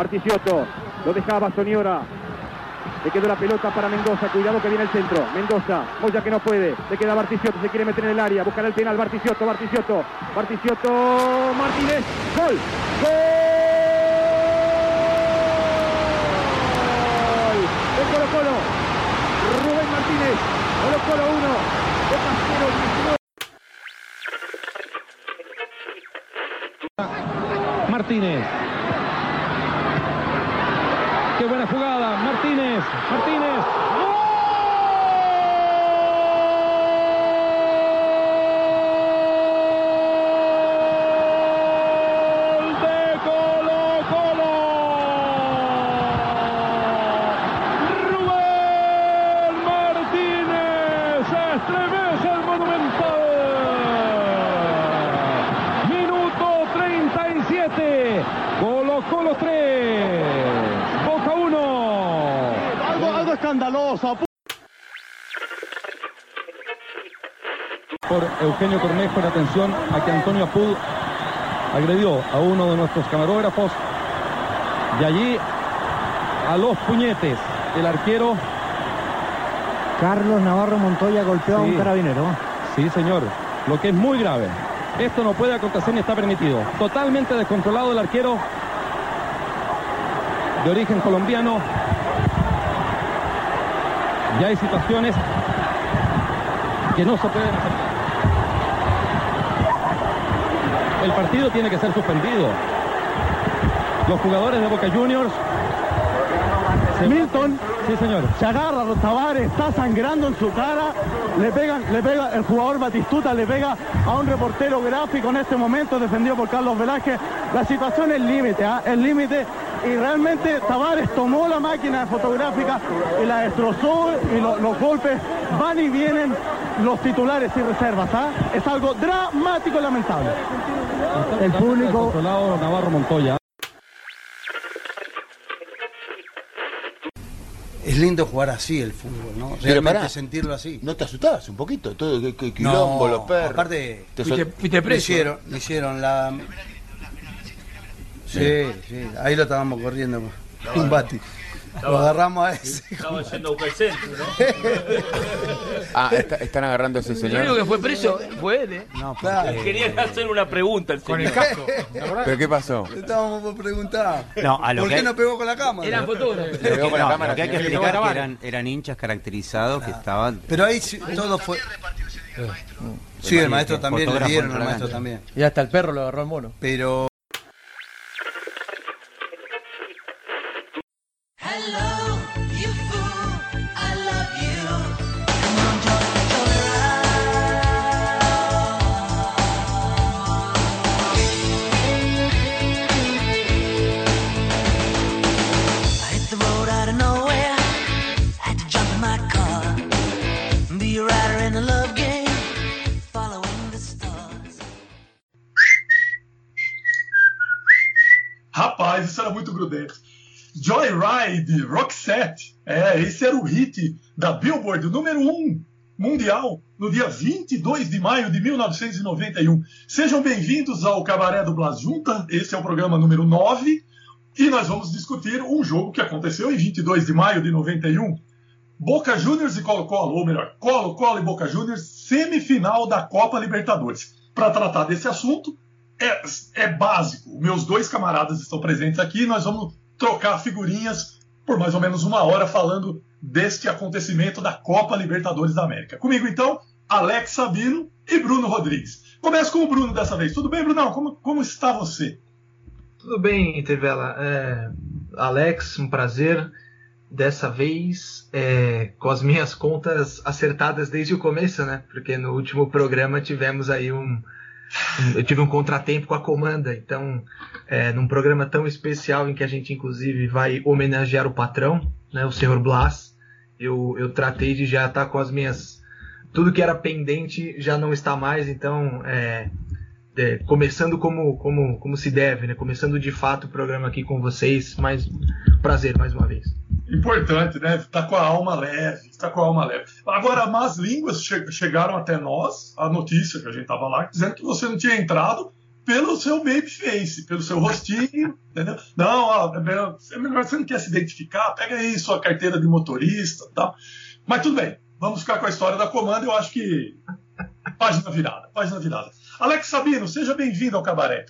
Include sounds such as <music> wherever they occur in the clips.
Barticioto. Lo dejaba Soniora. Le quedó la pelota para Mendoza. Cuidado que viene el centro. Mendoza. Moya que no puede. Le queda Barticioto. Se quiere meter en el área. Buscará el penal. Barticioto. Barticioto. Barticioto. Martínez. Gol. Gol. De Colo Colo. Rubén Martínez. Colo Colo 1. Boca 0 Martínez. Qué buena jugada. Martínez. Martínez. ¡Gol de Colo Colo! Rubén Martínez estremece el Monumental. Minuto 37. Colo Colo 3. Boca 1. Algo, algo escandaloso. Por Eugenio Cornejo en atención a que Antonio Apud agredió a uno de nuestros camarógrafos. De allí a los puñetes. El arquero. Carlos Navarro Montoya golpeó a un carabinero. Sí, señor. Lo que es muy grave. Esto no puede acontecer ni está permitido. Totalmente descontrolado el arquero de origen colombiano. Ya hay situaciones que no se pueden aceptar. El partido tiene que ser suspendido. Los jugadores de Boca Juniors. Milton. Sí, señor. Se agarra a Tavares, está sangrando en su cara, le pegan, le pega el jugador Batistuta, le pega a un reportero gráfico en este momento, defendido por Carlos Velázquez. La situación es límite, ¿ah? es límite. Y realmente Tavares tomó la máquina fotográfica y la destrozó y lo- los golpes van y vienen los titulares y reservas. ¿ah? Es algo dramático y lamentable. El público- Navarro Montoya. Es lindo jugar así el fútbol, ¿no? Pero Realmente pará, sentirlo así. ¿No te asustás un poquito? Todo que, que quilombo, los perros. aparte, Te Fuiste, sol- fuiste le preso. hicieron, le hicieron la... Sí, sí, ahí lo estábamos corriendo. Un bati. Lo agarramos a ese. Estaba yendo a buscar el centro, ¿no? <laughs> Ah, está- están agarrando a ese El único señor. que fue preso fue él, ¿eh? No, Claro. Querían hacer una pregunta el Con el señor. casco. ¿te acordás? ¿Pero qué pasó? Estábamos por preguntar. No, a lo ¿Por que- qué no pegó con la cámara? Eran fotógrafos. Le pegó con la No, cámara, lo que hay que señor. explicar que eran, eran hinchas caracterizados que estaban. Pero ahí sí, todo fue... Sí, el maestro también, le dieron al maestro también. Y hasta el perro lo agarró el mono. Pero... muito grudento. Joyride, Roxette. É, esse era o hit da Billboard, o número 1 um mundial, no dia 22 de maio de 1991. Sejam bem-vindos ao Cabaré do Blas Junta. Esse é o programa número 9. E nós vamos discutir um jogo que aconteceu em 22 de maio de 91. Boca Juniors e Colo-Colo, ou melhor, Colo-Colo e Boca Juniors, semifinal da Copa Libertadores. Para tratar desse assunto, é, é básico. Meus dois camaradas estão presentes aqui. Nós vamos trocar figurinhas por mais ou menos uma hora falando deste acontecimento da Copa Libertadores da América. Comigo então, Alex Sabino e Bruno Rodrigues. Começo com o Bruno dessa vez. Tudo bem, Brunão? Como, como está você? Tudo bem, Trivela. É, Alex, um prazer. Dessa vez, é, com as minhas contas acertadas desde o começo, né? Porque no último programa tivemos aí um. Eu tive um contratempo com a comanda, então, é, num programa tão especial em que a gente, inclusive, vai homenagear o patrão, né, o senhor Blas, eu, eu tratei de já estar com as minhas. Tudo que era pendente já não está mais, então, é, é, começando como, como, como se deve, né? Começando de fato o programa aqui com vocês. Mas prazer mais uma vez. Importante, né? Tá com a alma leve, tá com a alma leve. Agora, más línguas che chegaram até nós, a notícia que a gente tava lá, dizendo que você não tinha entrado pelo seu babyface, pelo seu rostinho, entendeu? Não, ó, é melhor, é melhor você não quer se identificar, pega aí sua carteira de motorista e tal. Mas tudo bem, vamos ficar com a história da comanda, eu acho que página virada, página virada. Alex Sabino, seja bem-vindo ao Cabaré.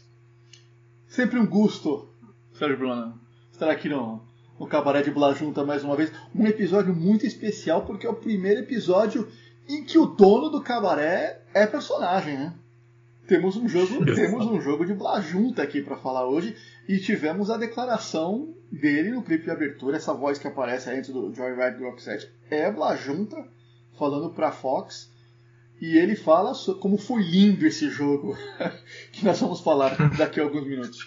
Sempre um gosto, Sérgio Bruno, estar aqui no, no Cabaré de Blá Junta mais uma vez. Um episódio muito especial, porque é o primeiro episódio em que o dono do cabaré é personagem, né? Temos um jogo, <laughs> temos um jogo de Blá Junta aqui para falar hoje e tivemos a declaração dele no clipe de abertura, essa voz que aparece aí antes do Joyride Rock 7 é Blá Junta falando para Fox e ele fala como foi lindo esse jogo <laughs> que nós vamos falar daqui a alguns minutos.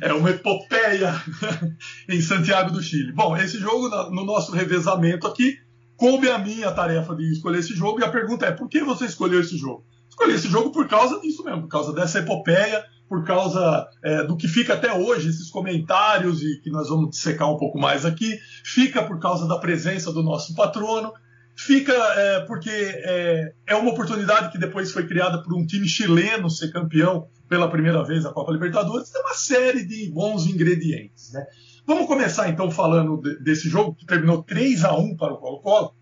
É uma epopeia <laughs> em Santiago do Chile. Bom, esse jogo, no nosso revezamento aqui, coube a mim a tarefa de escolher esse jogo. E a pergunta é: por que você escolheu esse jogo? Escolhi esse jogo por causa disso mesmo, por causa dessa epopeia, por causa é, do que fica até hoje, esses comentários, e que nós vamos dissecar um pouco mais aqui. Fica por causa da presença do nosso patrono. Fica é, porque é, é uma oportunidade que depois foi criada por um time chileno ser campeão pela primeira vez da Copa Libertadores. Tem uma série de bons ingredientes. Né? Vamos começar então falando de- desse jogo que terminou 3 a 1 para o Colo-Colo,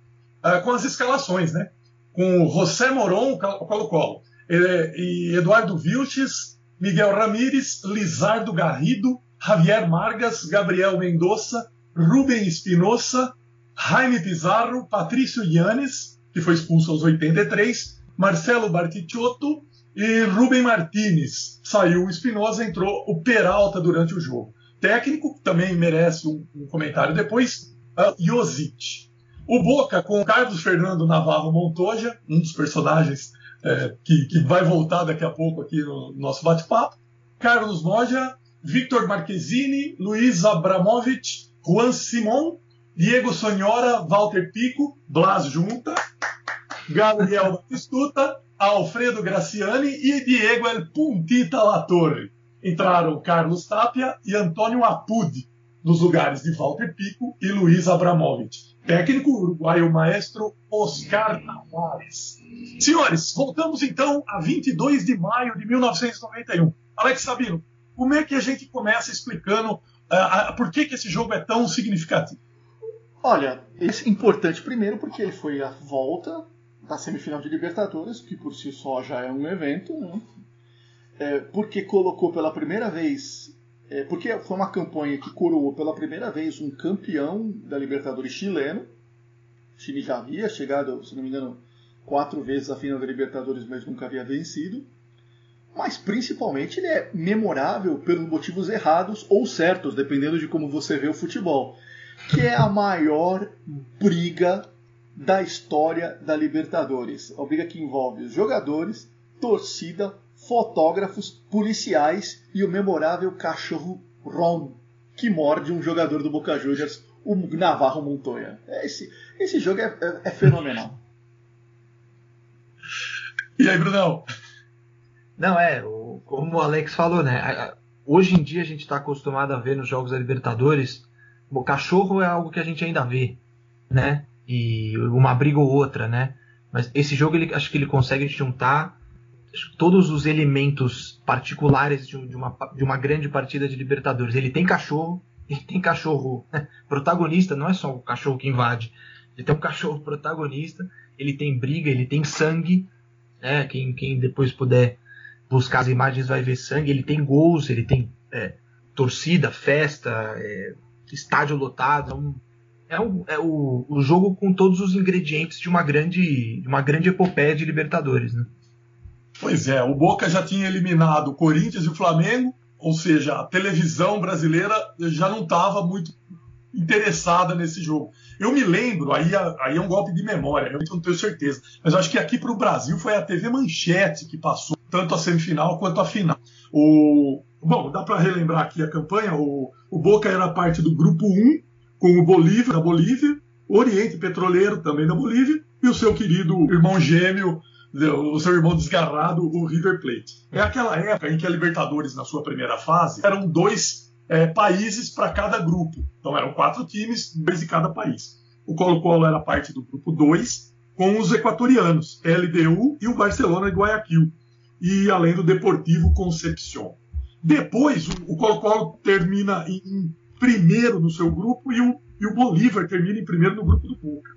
ah, com as escalações, né? Com José Moron, Colo-Colo, eh, e Eduardo Vilches, Miguel Ramírez, Lizardo Garrido, Javier Margas, Gabriel Mendonça, Rubem Espinosa, Jaime Pizarro, Patrício Yanes, que foi expulso aos 83, Marcelo Bartichotto e Rubem Martinez. Saiu o Espinosa, entrou o Peralta durante o jogo. Técnico, também merece um, um comentário depois, uh, Josic. O Boca com Carlos Fernando Navarro Montoya, um dos personagens eh, que, que vai voltar daqui a pouco aqui no nosso bate-papo. Carlos Moja, Victor Marquezine, Luiz Abramovich, Juan Simon, Diego Sonhora, Walter Pico, Blas Junta, Gabriel Batistuta, Alfredo Graciani e Diego El Puntita Latorre. Entraram Carlos Tapia e Antônio Apud, nos lugares de Walter Pico e Luiz Abramovich. Técnico uruguaio maestro Oscar Tavares. Senhores, voltamos então a 22 de maio de 1991. Alex Sabino, como é que a gente começa explicando ah, ah, por que, que esse jogo é tão significativo? Olha, esse é importante primeiro porque ele foi a volta da semifinal de Libertadores, que por si só já é um evento, né? É, porque colocou pela primeira vez, é, porque foi uma campanha que coroou pela primeira vez um campeão da Libertadores chileno. O Chile já havia chegado, se não me engano, quatro vezes à final da Libertadores, mas nunca havia vencido. Mas principalmente ele é memorável pelos motivos errados ou certos, dependendo de como você vê o futebol que é a maior briga da história da Libertadores. A briga que envolve os jogadores, torcida, fotógrafos, policiais e o memorável cachorro Ron, que morde um jogador do Boca Juniors, o Navarro Montoya. Esse, esse jogo é, é- é fenomenal. E aí, Brunão? Não, é, o- como o Alex falou, né? Hoje em dia a gente está acostumado a ver nos jogos da Libertadores, o cachorro é algo que a gente ainda vê, né? E uma briga ou outra, né? Mas esse jogo ele, acho que ele consegue juntar todos os elementos particulares de, de uma, de uma grande partida de Libertadores. Ele tem cachorro, <laughs> ele tem cachorro <laughs> protagonista, não é só o cachorro que invade. Ele tem um cachorro protagonista, ele tem briga, ele tem sangue, né? Quem, quem depois puder buscar as imagens vai ver sangue. Ele tem gols, ele tem é, torcida, festa, é, estádio lotado. É, um- é, um- é o, o jogo com todos os ingredientes de uma grande, de uma grande epopeia de Libertadores, né? Pois é, o Boca já tinha eliminado o Corinthians e o Flamengo, ou seja, a televisão brasileira já não estava muito interessada nesse jogo. Eu me lembro, aí, aí é um golpe de memória, eu não tenho certeza, mas acho que aqui para o Brasil foi a TV Manchete que passou tanto a semifinal quanto a final. O, bom, dá para relembrar aqui a campanha, o, o Boca era parte do grupo 1, com o Bolívia, da Bolívia, o Oriente Petroleiro, também da Bolívia, e o seu querido irmão gêmeo, o seu irmão desgarrado, o River Plate. É aquela época em que a Libertadores, na sua primeira fase, eram dois é, países para cada grupo. Então eram quatro times, dois de cada país. O Colo-Colo era parte do grupo 2, com os equatorianos, LDU e o Barcelona de Guayaquil. e além do Deportivo Concepción. Depois, o Colo-Colo termina em, primeiro no seu grupo e o, e o Bolívar termina em primeiro no grupo do Boca.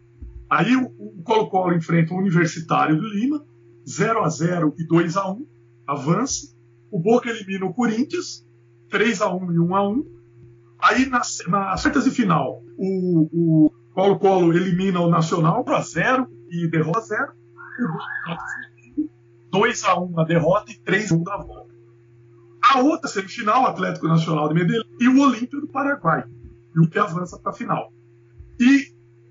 Aí o Colo-Colo enfrenta o Universitário de Lima, 0 a 0 e 2 a 1 avança. O Boca elimina o Corinthians, 3 a 1 e 1 a 1 Aí nas, nas de final, o, Colo-Colo elimina o Nacional 4 a 0 e derrota 0. 2 a 1 a derrota e 3 a 1 da volta. A outra semifinal, o Atlético Nacional de Medellín e o Olímpia do Paraguai. E o que avança para a final. E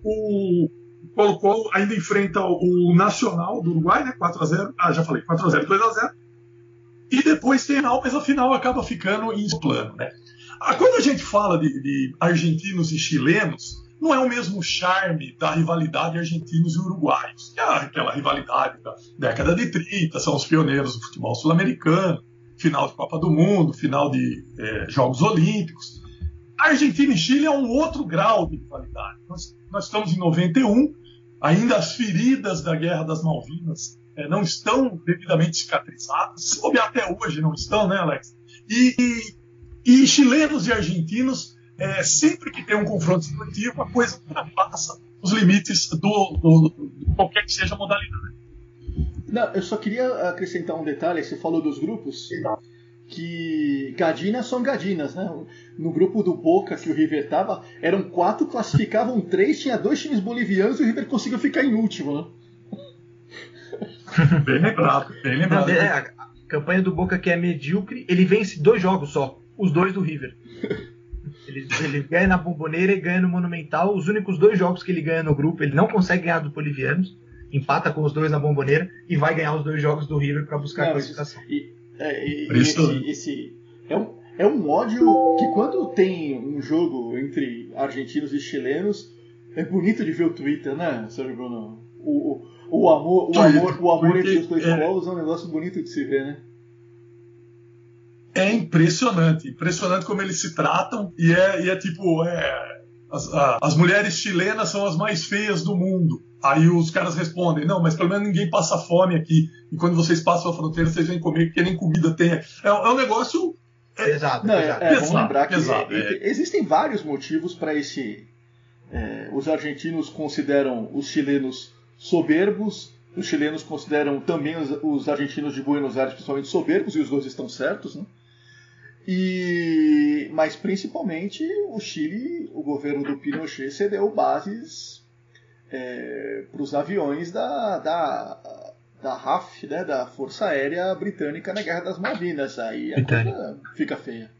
o Colo-Colo ainda enfrenta o Nacional do Uruguai, né? 4 a 0 Ah, já falei, 4 a 0 2 a 0 E depois tem a final, mas a final acaba ficando em plano, né? Ah, quando a gente fala de, de argentinos e chilenos, não é o mesmo charme da rivalidade argentinos e uruguaios, que é aquela rivalidade da década de 30, são os pioneiros do futebol sul-americano, final de Copa do Mundo, final de eh, Jogos Olímpicos. Argentina e Chile é um outro grau de rivalidade. Nós, nós estamos em 91, ainda as feridas da Guerra das Malvinas eh, não estão devidamente cicatrizadas, bobear até hoje não estão, né, Alex? E, e, e chilenos e argentinos, eh, sempre que tem um confronto esportivo, a coisa ultrapassa os limites do, do, do qualquer que seja a modalidade. Não, eu só queria acrescentar um detalhe, você falou dos grupos, que Gadinas são Gadinas, né? No grupo do Boca que o River tava, eram quatro, classificavam <laughs> três, tinha dois times bolivianos e o River conseguiu ficar em último, né? <laughs> Bem lembrado, bem lembrado. É, a a campanha do Boca que é medíocre, ele vence dois jogos só, os dois do River. <laughs> Ele, ele ganha na Bomboneira e ganha no Monumental. Os únicos dois jogos que ele ganha no grupo, ele não consegue ganhar dos bolivianos. Empata com os dois na Bomboneira e vai ganhar os dois jogos do River para buscar a Não, classificação. E, é, e- Por e isso- esse, esse- é, um, é um ódio que quando tem um jogo entre argentinos e chilenos, é bonito de ver o Twitter, né, Sérgio Bruno? O, o, o amor, o amor, o amor entre os dois é- polos é um negócio bonito de se ver, né? É impressionante, impressionante como eles se tratam e é, e é tipo, é, as, a- as mulheres chilenas são as mais feias do mundo. Aí os caras respondem, não, mas pelo menos ninguém passa fome aqui. E quando vocês passam a fronteira, vocês vêm comer, porque nem comida tem. É, é um negócio Pesado, Não, é, pesado. é, vamos Pesado, lembrar que pesado, é, é. existem vários motivos para esse. é, os argentinos consideram os chilenos soberbos, os chilenos consideram também os, os argentinos de Buenos Aires principalmente soberbos, e os dois estão certos, né? E, mas principalmente o Chile, o governo do Pinochet cedeu bases para os aviões da, da, da RAF, né, da Força Aérea Britânica na Guerra das Malvinas. Aí a Britânica. coisa fica feia.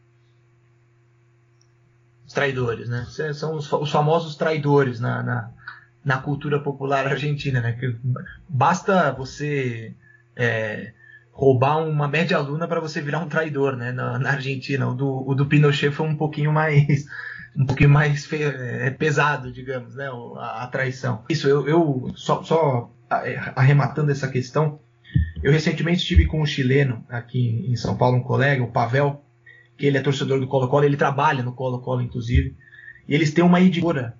Os traidores, né? São os famosos traidores na, na, na cultura popular argentina, né? Que basta você é, roubar uma média aluna para você virar um traidor, né? Na, na Argentina. O do, o do Pinochet foi um pouquinho mais um pouquinho mais é, pesado, digamos, né? A, a traição. Isso, eu, eu só, só a- arrematando essa questão, eu recentemente estive com um chileno aqui em São Paulo, um colega, o Pavel, que ele é torcedor do Colo-Colo, ele trabalha no Colo-Colo, inclusive, e eles têm uma editora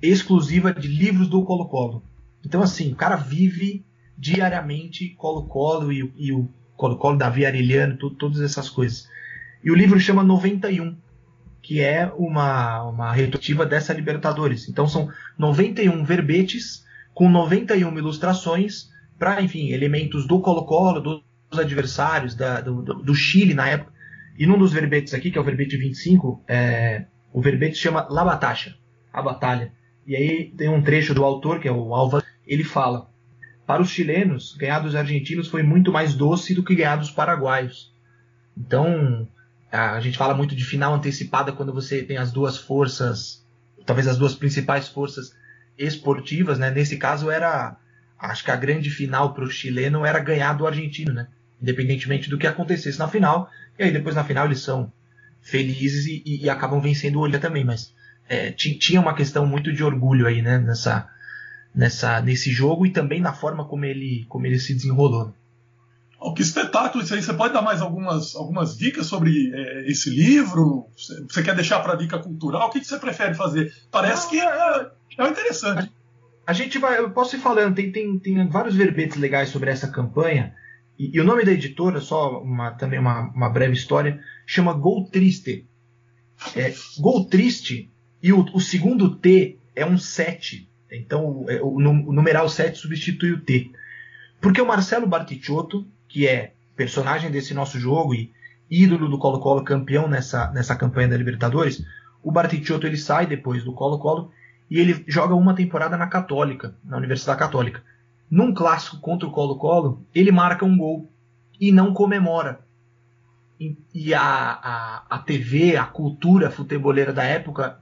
exclusiva de livros do Colo-Colo. Então, assim, o cara vive diariamente Colo-Colo e, e o Colo-Colo, Davi Arellano, todas essas coisas. E o livro chama 91, que é uma, uma retrospectiva dessa Libertadores. Então, são 91 verbetes com 91 ilustrações para, enfim, elementos do Colo-Colo, dos adversários, da- do, do- Chile na época. E num dos verbetes aqui, que é o verbete 25, é, o verbete chama La Batasha, a batalha. E aí tem um trecho do autor, que é o Alva, ele fala: Para os chilenos, ganhar dos argentinos foi muito mais doce do que ganhar dos paraguaios. Então, a gente fala muito de final antecipada quando você tem as duas forças, talvez as duas principais forças esportivas, né? Nesse caso era, acho que a grande final para o chileno era ganhar do argentino, né? Independentemente do que acontecesse na final. E aí depois na final eles são felizes e, e- e acabam vencendo o Olha também, mas é, ti- tinha uma questão muito de orgulho aí, né? Nessa, nessa, nesse jogo e também na forma como ele, como ele se desenrolou. Oh, que espetáculo isso aí. Você pode dar mais algumas, algumas dicas sobre eh, esse livro? Você, quer deixar para dica cultural? O que, que você prefere fazer? Parece que é, é interessante. A gente vai, eu posso ir falando, tem, tem, tem vários verbetes legais sobre essa campanha E, e o nome da editora, só uma, também uma, uma breve história, chama Gol Triste. É, Gol Triste, e o, o segundo T é um 7. Então é, o, o numeral 7 substitui o T. Porque o Marcelo Barticciotto, que é personagem desse nosso jogo e ídolo do Colo-Colo, campeão nessa, nessa campanha da Libertadores, o Barticciotto ele sai depois do Colo-Colo e ele joga uma temporada na Católica, na Universidade Católica. Num clássico contra o Colo-Colo, ele marca um gol e não comemora. E, e a, a, a TV, a cultura futeboleira da época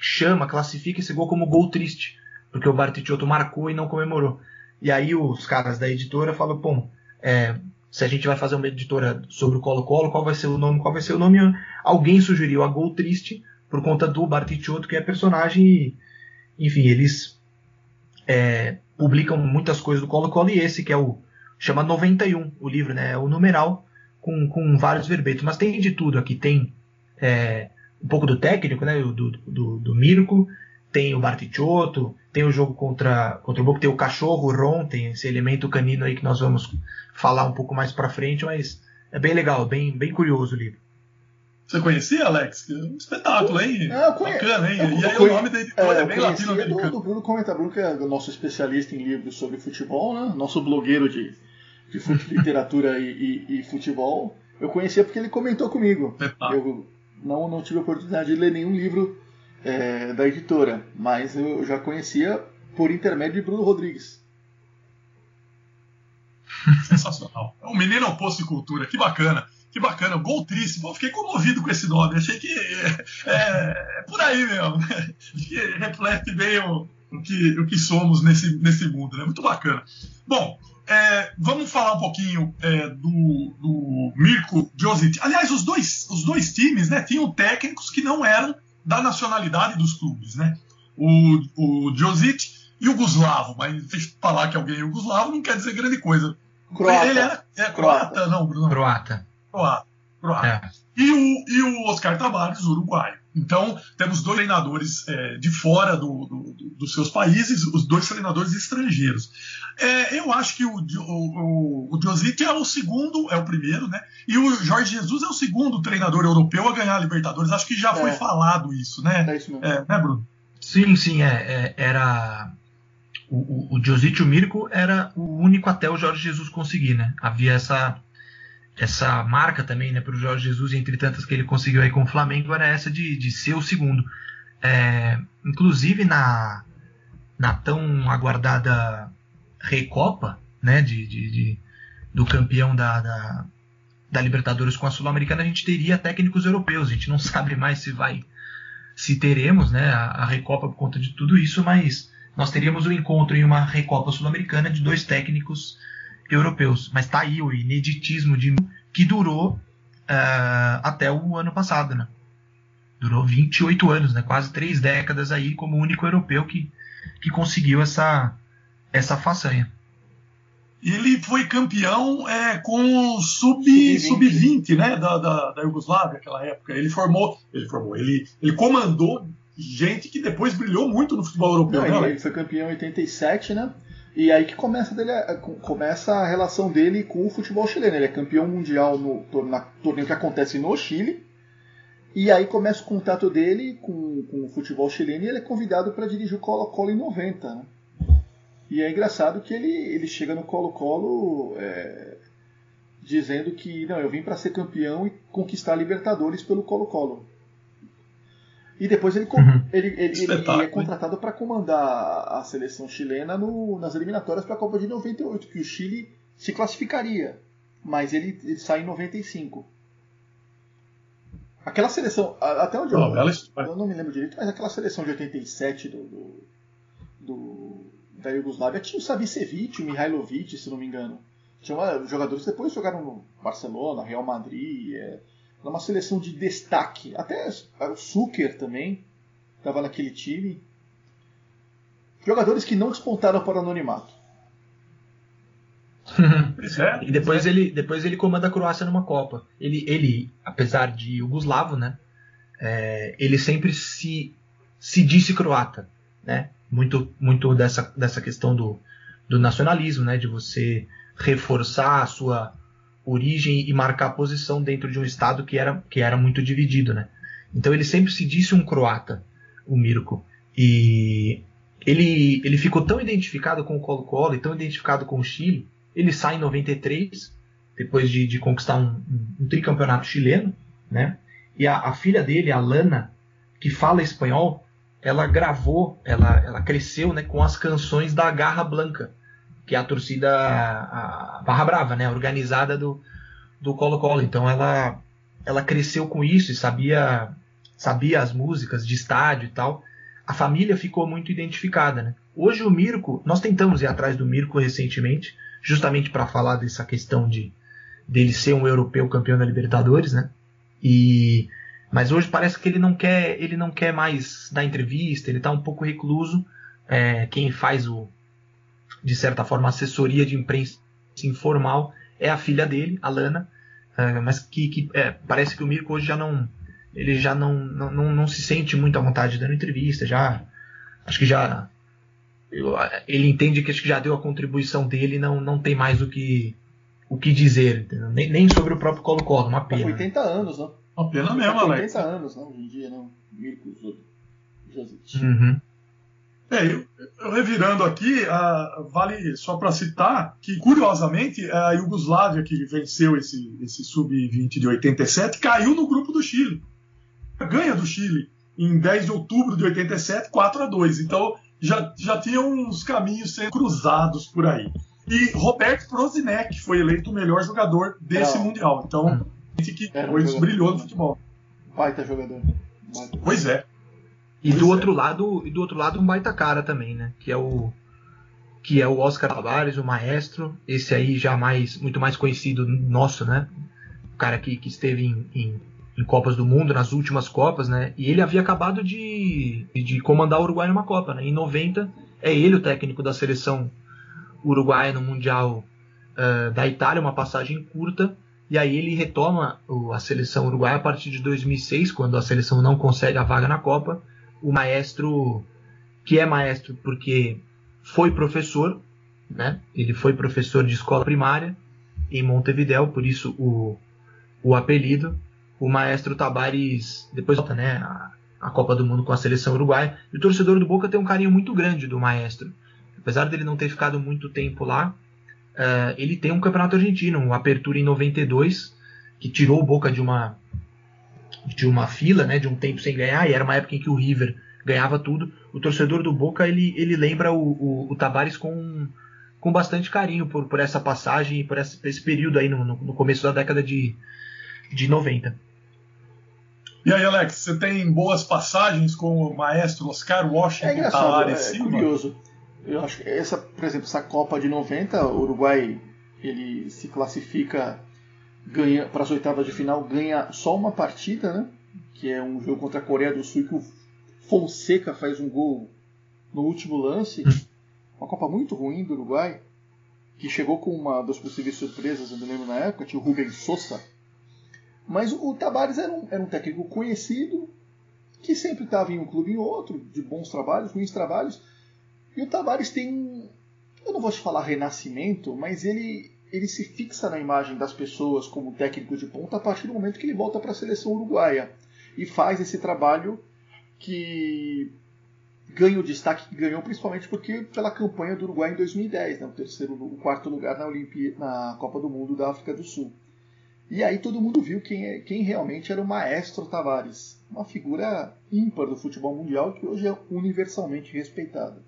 chama, classifica esse gol como gol triste, porque o Barticciotto marcou e não comemorou. E aí os caras da editora falam, pô, é, se a gente vai fazer uma editora sobre o Colo-Colo, qual vai ser o nome, qual vai ser o nome? Alguém sugeriu a Gol Triste por conta do Barticciotto, que é personagem e, enfim, eles é, publicam muitas coisas do Colo-Colo e esse que é o chama 91, o livro, né, é o numeral com, com vários verbetes, mas tem de tudo aqui, tem é, um pouco do técnico, né, do, do, do Mirko, tem o Barticciotto, tem o jogo contra, contra o Boca, tem o cachorro, o Ron, tem esse elemento canino aí que nós vamos falar um pouco mais pra frente, mas é bem legal, bem, bem curioso o livro. Você conhecia, Alex? Um espetáculo, hein? É, eu conheço. Bacana, hein? Eu- e eu aí o nome da editora é, é, bem latino-americano. do, do Bruno Comenta. Bruno, que é o nosso especialista em livros sobre futebol, né? Nosso blogueiro de, de fute- <laughs> literatura e, e- e futebol. Eu conhecia porque ele comentou comigo. Eu não, não tive a oportunidade de ler nenhum livro é, da editora, mas eu já conhecia por intermédio de Bruno Rodrigues. Sensacional. É um menino oposto de cultura, que bacana. Que bacana, gol triste. Fiquei comovido com esse nome. Achei que é, é- é por aí mesmo. né? Que reflete bem o, o que, o que somos nesse, nesse mundo. Né? Muito bacana. Bom, é, vamos falar um pouquinho é, do, do Mirko Josic. Aliás, os dois, os dois times né, tinham técnicos que não eram da nacionalidade dos clubes. Né? O, o Josic e o Guslavo. Mas falar que alguém é Yugoslavo não quer dizer grande coisa. Croata. Ele era é, croata, não, Bruno. Croata. Croata. croata. É. E, o, e o Oscar Tavares, uruguaio. Então, temos dois treinadores é, de fora do- do- do- dos seus países, os dois treinadores estrangeiros. É, eu acho que o, o, o, o Josic é o segundo, é o primeiro, né? E o Jorge Jesus é o segundo treinador europeu a ganhar a Libertadores. Acho que já foi É. falado isso, né? É isso mesmo. É, né, Bruno? Sim, sim, é, é- era. O, o, o Josic e o Mirko era o único até o Jorge Jesus conseguir, né? Havia essa, essa marca também, né, para o Jorge Jesus, entre tantas que ele conseguiu aí com o Flamengo, era essa de, de ser o segundo. É, inclusive na, na tão aguardada Recopa, né, de, de, de- do campeão da, da, da Libertadores com a Sul-Americana, a gente teria técnicos europeus. A gente não <laughs> sabe mais se vai se teremos né, a, a Recopa por conta de tudo isso, mas nós teríamos o encontro em uma Recopa Sul-Americana de dois técnicos europeus. Mas tá aí o ineditismo de que durou ah, até o ano passado, né? Durou 28 anos, né? Quase três décadas aí como o único europeu que, que conseguiu essa, essa façanha. E ele foi campeão é, com o sub- sub-20, né, da, da, da Iugoslávia, naquela época. Ele formou, ele formou, ele, ele comandou gente que depois brilhou muito no futebol europeu, Não, né, ele foi campeão em 87, né? E aí que começa, dele, com- começa a relação dele com o futebol chileno. Ele é campeão mundial no torneio que acontece no Chile. E aí começa o contato dele com, com o futebol chileno e ele é convidado para dirigir o Colo-Colo em 90. Né? E é engraçado que ele, ele chega no Colo-Colo é, dizendo que não, eu vim para ser campeão e conquistar a Libertadores pelo Colo-Colo. E depois ele, com- ele, ele- ele é contratado para comandar a seleção chilena no- nas eliminatórias para a Copa de 98, que o Chile se classificaria, mas ele, ele sai em 95. Aquela seleção, até onde eu, história. eu não me lembro direito, mas aquela seleção de 87 do, do, do- da Iugoslávia tinha o Savicevic, o Mihailovic, se não me engano. Tinha uma- jogadores que depois jogaram no Barcelona, Real Madrid. É, era uma seleção de destaque. Até o Suker também estava naquele time. Jogadores que não despontaram para o anonimato. <laughs> e depois ele, depois ele comanda a Croácia numa Copa. Ele, ele apesar de Yugoslavo, né? é, ele sempre se, se disse croata, né? Muito, muito dessa, dessa questão do, do nacionalismo, né? De você reforçar a sua origem e marcar posição dentro de um estado que era, que era muito dividido, né? Então ele sempre se disse um croata, o Mirko. E ele, ele ficou tão identificado com o Colo-Colo e tão identificado com o Chile, ele sai em 93, depois de, de conquistar um, um, um tricampeonato chileno, né? E a, a, filha dele, a Lana, que fala espanhol, ela gravou, ela, ela cresceu né, com as canções da Garra Blanca, que é a torcida a Barra Brava, né, organizada do do Colo-Colo. Então ela ela cresceu com isso e sabia sabia as músicas de estádio e tal. A família ficou muito identificada, né? Hoje o Mirko, nós tentamos ir atrás do Mirko recentemente, justamente para falar dessa questão de dele ser um europeu campeão da Libertadores, né? E mas hoje parece que ele não quer ele não quer mais dar entrevista, ele está um pouco recluso. É, quem faz o de certa forma assessoria de imprensa informal é a filha dele, a Lana, é, mas que, que é, parece que o Mirko hoje já não ele já não, não, não, não se sente muito à vontade dando entrevista, já acho que já ele entende que acho que já deu a contribuição dele, não não tem mais o que o que dizer, nem, nem, sobre o próprio Colo-Colo, uma pena. 80 anos, não? Uma pena mesmo, Alex. 80 anos, não, hoje em dia, não. Mirko Josic. Uhum. É, eu, eu, revirando aqui, uh, vale só para citar que, curiosamente, a Iugoslávia, que venceu esse, esse sub-20 de 87, caiu no grupo do Chile. Ganha do Chile em 10 de outubro de 87, 4 a 2. Então já, já tinha uns caminhos sendo cruzados por aí. E Roberto Prozinec foi eleito o melhor jogador desse Mundial. Então, gente que um brilhou no futebol. Baita jogador. Baita. Pois é. E do outro lado, e do outro lado um baita cara também, né? Que é o que é o Oscar Tavares, o maestro, esse aí já mais muito mais conhecido nosso, né? O cara que, que esteve em, em, em Copas do Mundo, nas últimas Copas, né? E ele havia acabado de, de comandar o Uruguai numa Copa, né? Em 90 é ele o técnico da seleção uruguaia no Mundial uh, da Itália, uma passagem curta, e aí ele retoma a seleção uruguaia a partir de 2006, quando a seleção não consegue a vaga na Copa, o maestro, que é maestro porque foi professor, né? Ele foi professor de escola primária em Montevideo, por isso o, o apelido. O maestro Tabares depois volta, né? A, a Copa do Mundo com a seleção uruguaia. E o torcedor do Boca tem um carinho muito grande do maestro. Apesar dele não ter ficado muito tempo lá, uh, ele tem um campeonato argentino, um Apertura em 92, que tirou o Boca de uma de uma fila, né, de um tempo sem ganhar, e era uma época em que o River ganhava tudo. O torcedor do Boca ele, ele lembra o, o, o Tabares com, com bastante carinho por, por essa passagem e por esse, esse período aí no, no, no, começo da década de, de 90. E aí, Alex, você tem boas passagens com o maestro Oscar Washington é engraçado, Tavares é, curioso. Eu acho que essa, por exemplo, essa Copa de 90, o Uruguai ele se classifica ganha para as oitavas de final, ganha só uma partida, né? Que é um jogo contra a Coreia do Sul que o Fonseca faz um gol no último lance. Uma Copa muito ruim do Uruguai, que chegou com uma das possíveis surpresas, eu me lembro na época, tinha o Rubens Sosa. Mas o Tabares era um, era um técnico conhecido, que sempre estava em um clube em outro, de bons trabalhos, ruins trabalhos. E o Tabares tem, eu não vou te falar renascimento, mas ele ele se fixa na imagem das pessoas como técnico de ponta a partir do momento que ele volta para a seleção uruguaia e faz esse trabalho que ganha o destaque que ganhou principalmente porque pela campanha do Uruguai em 2010, né, o terceiro, o quarto lugar na, Olimpí na Copa do Mundo da África do Sul. E aí todo mundo viu quem, é, quem realmente era o maestro Tavares, uma figura ímpar do futebol mundial que hoje é universalmente respeitada.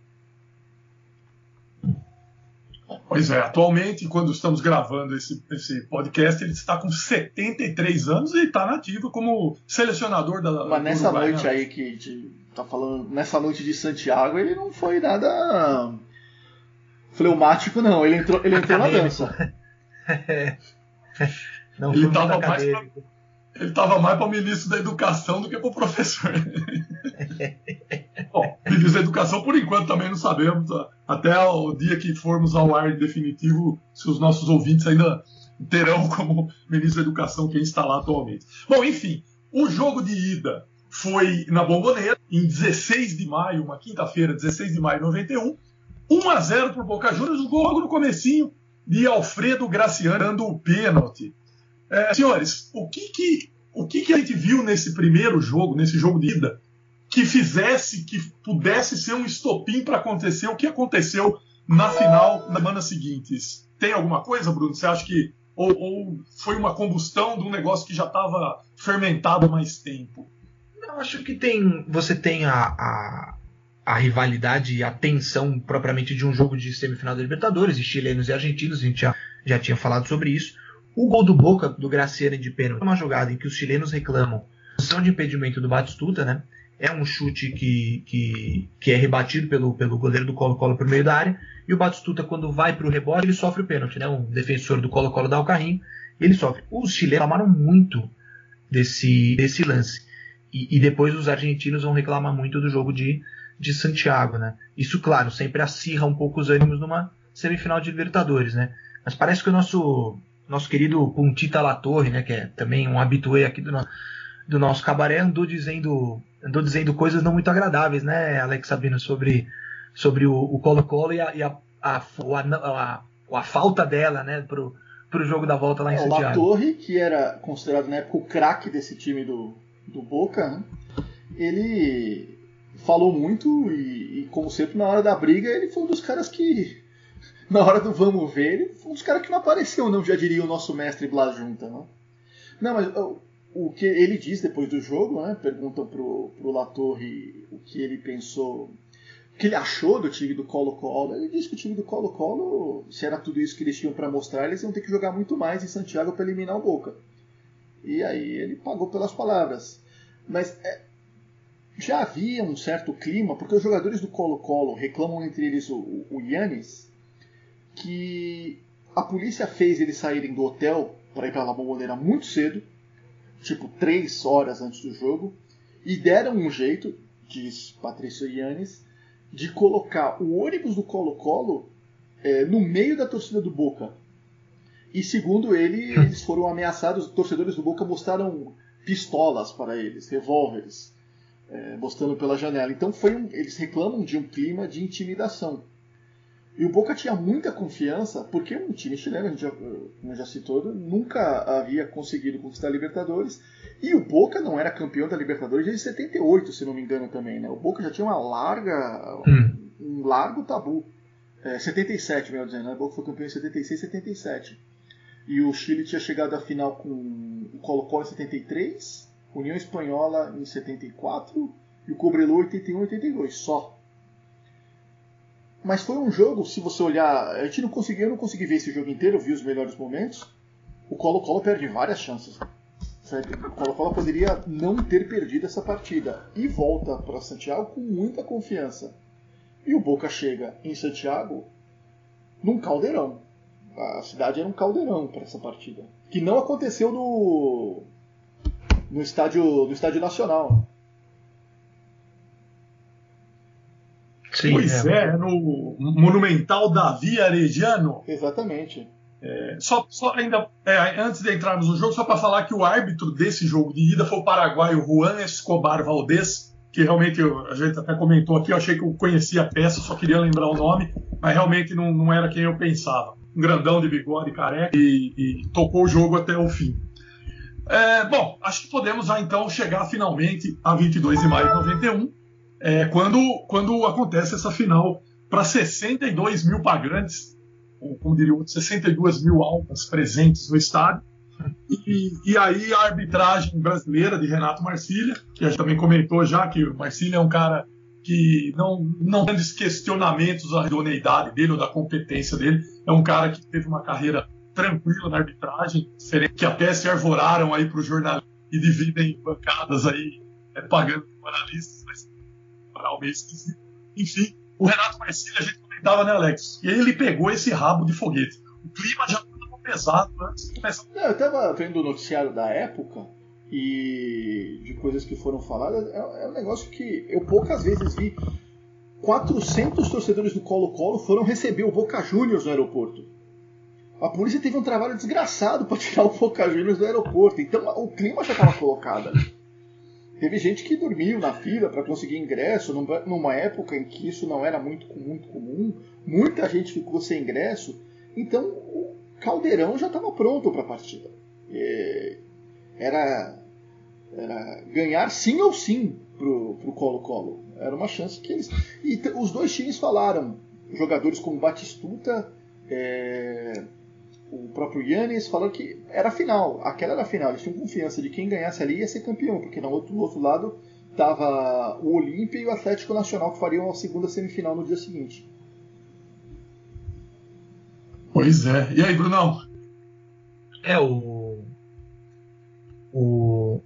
Pois é, atualmente, quando estamos gravando esse, esse podcast, ele está com 73 anos e está nativo como selecionador da. Mas nessa Uruguai, noite né? aí que de, tá falando, nessa noite de Santiago, ele não foi nada fleumático, não. Ele entrou, ele entrou na dança. <laughs> não, ele estava mais pra, ele estava mais para o ministro da Educação do que para o professor. <laughs> Bom, ministro da Educação, por enquanto, também não sabemos. Até o dia que formos ao ar definitivo, se os nossos ouvintes ainda terão <laughs> como ministro da Educação quem está lá atualmente. Bom, enfim, o jogo de ida foi na Bomboneira, em 16 de maio, uma quinta-feira, 16 de maio de 91. 1 a 0 por Boca Juniors, o gol logo no comecinho de Alfredo Graciano dando o pênalti. É, senhores, o que que, o que que a gente viu nesse primeiro jogo, nesse jogo de ida, que fizesse, que pudesse ser um estopim para acontecer o que aconteceu na final, na semana seguinte? Tem alguma coisa, Bruno? Você acha que. Ou, ou foi uma combustão de um negócio que já estava fermentado há mais tempo? Eu acho que tem. Você tem a, a, a rivalidade e a tensão propriamente de um jogo de semifinal da Libertadores, e chilenos e argentinos, a gente já, já tinha falado sobre isso. O gol do Boca, do Graciano de pênalti, é uma jogada em que os chilenos reclamam posição de impedimento do Batistuta, né? É um chute que, que, que é rebatido pelo, pelo goleiro do Colo-Colo por meio da área. E o Batistuta, quando vai para o rebote, ele sofre o pênalti, né? Um defensor do Colo-Colo dá o carrinho ele sofre. Os chilenos reclamaram muito desse, desse lance. E, e, depois os argentinos vão reclamar muito do jogo de, de Santiago, né? Isso, claro, sempre acirra um pouco os ânimos numa semifinal de Libertadores, né? Mas parece que o nosso, nosso querido Puntita Latorre, né? Que é também um habitué aqui do, do nosso cabaré, andou dizendo andou dizendo coisas não muito agradáveis, né, Alex Sabino, sobre, sobre o Colo-Colo e, a, e a, a, a, a, falta dela, né, pro, pro jogo da volta lá em é, Santiago. O Latorre, que era considerado na época o craque desse time do, do Boca, né, ele falou muito e, e, como sempre, na hora da briga, ele foi um dos caras que, <laughs> na hora do vamos ver, ele foi um dos caras que não apareceu, não, já diria o nosso mestre Blas Junta, não? Não, mas o que ele diz depois do jogo, né? Perguntam pro, pro Latorre o que ele pensou, o que ele achou do time do Colo-Colo. Ele disse que o time do Colo-Colo, se era tudo isso que eles tinham para mostrar, eles iam ter que jogar muito mais em Santiago para eliminar o Boca. E aí ele pagou pelas palavras. Mas é, já havia um certo clima, porque os jogadores do Colo-Colo reclamam entre eles o, o Yannis, que a polícia fez eles saírem do hotel para ir para La Bombonera muito cedo tipo três horas antes do jogo, e deram um jeito, diz Patrício Yannis, de colocar o ônibus do Colo-Colo é, no meio da torcida do Boca. E segundo ele, <laughs> eles foram ameaçados, os torcedores do Boca mostraram pistolas para eles, revólveres, é, mostrando pela janela. Então foi um, eles reclamam de um clima de intimidação. E o Boca tinha muita confiança, porque um time chileno, a gente já, como já citou, nunca havia conseguido conquistar a Libertadores. E o Boca não era campeão da Libertadores desde 78, se não me engano também. Né? O Boca já tinha uma larga, hum. um largo tabu. É, 77, melhor dizendo. Né? O Boca foi campeão em 76 e 77. E o Chile tinha chegado à final com o Colo-Colo em 73, União Espanhola em 74 e o Cobreloa em 81 e 82, só. Mas foi um jogo, se você olhar, a gente não conseguiu, eu não consegui ver esse jogo inteiro, vi os melhores momentos. O Colo-Colo perde várias chances. O Colo-Colo poderia não ter perdido essa partida e volta para Santiago com muita confiança. E o Boca chega em Santiago num caldeirão. A cidade era um caldeirão para essa partida, que não aconteceu no no estádio no estádio nacional. Sim, pois é. é, no Monumental Davi Arejano. Exatamente. É, só, só ainda é, antes de entrarmos no jogo, só para falar que o árbitro desse jogo de ida foi o paraguaio Juan Escobar Valdez, que realmente eu, a gente até comentou aqui, eu achei que eu conhecia a peça, só queria lembrar o nome, mas realmente não, não era quem eu pensava. Um grandão de bigode careca e, e tocou o jogo até o fim. É, bom, acho que podemos já então chegar finalmente a 22 de maio de 91 é, quando, quando acontece essa final para 62 mil pagantes, ou como diria outro, 62 mil almas presentes no estádio. E, e, aí a arbitragem brasileira de Renato Marcília, que a gente também comentou já que o Marcília é um cara que não, não tem questionamentos à idoneidade dele ou da competência dele, é um cara que teve uma carreira tranquila na arbitragem, que até se arvoraram aí para o jornalismo e dividem bancadas aí é, pagando jornalistas, Enfim, o Renato Marcílio a gente comentava, né, Alex? E ele pegou esse rabo de foguete. O clima já estava pesado antes de começar. Não, eu estava vendo o noticiário da época e de coisas que foram faladas. É, é um negócio que eu poucas vezes vi. 400 torcedores do Colo-Colo foram receber o Boca Juniors no aeroporto. A polícia teve um trabalho desgraçado para tirar o Boca Juniors do aeroporto. Então o clima já estava colocado. Teve gente que dormiu na fila para conseguir ingresso, numa época em que isso não era muito, muito comum. Muita gente ficou sem ingresso Então o Caldeirão já estava pronto para a partida. Era, era ganhar sim ou sim pro, pro Colo-Colo. Era uma chance que eles. E os dois times falaram. Jogadores como Batistuta, é, o próprio Yannis, falaram que era a final. Aquela era a final. Eles tinham confiança de quem ganhasse ali ia ser campeão, porque no outro, do outro lado tava o Olímpia e o Atlético Nacional que fariam a segunda semifinal no dia seguinte. Pois é. E aí, Brunão? É, o. O.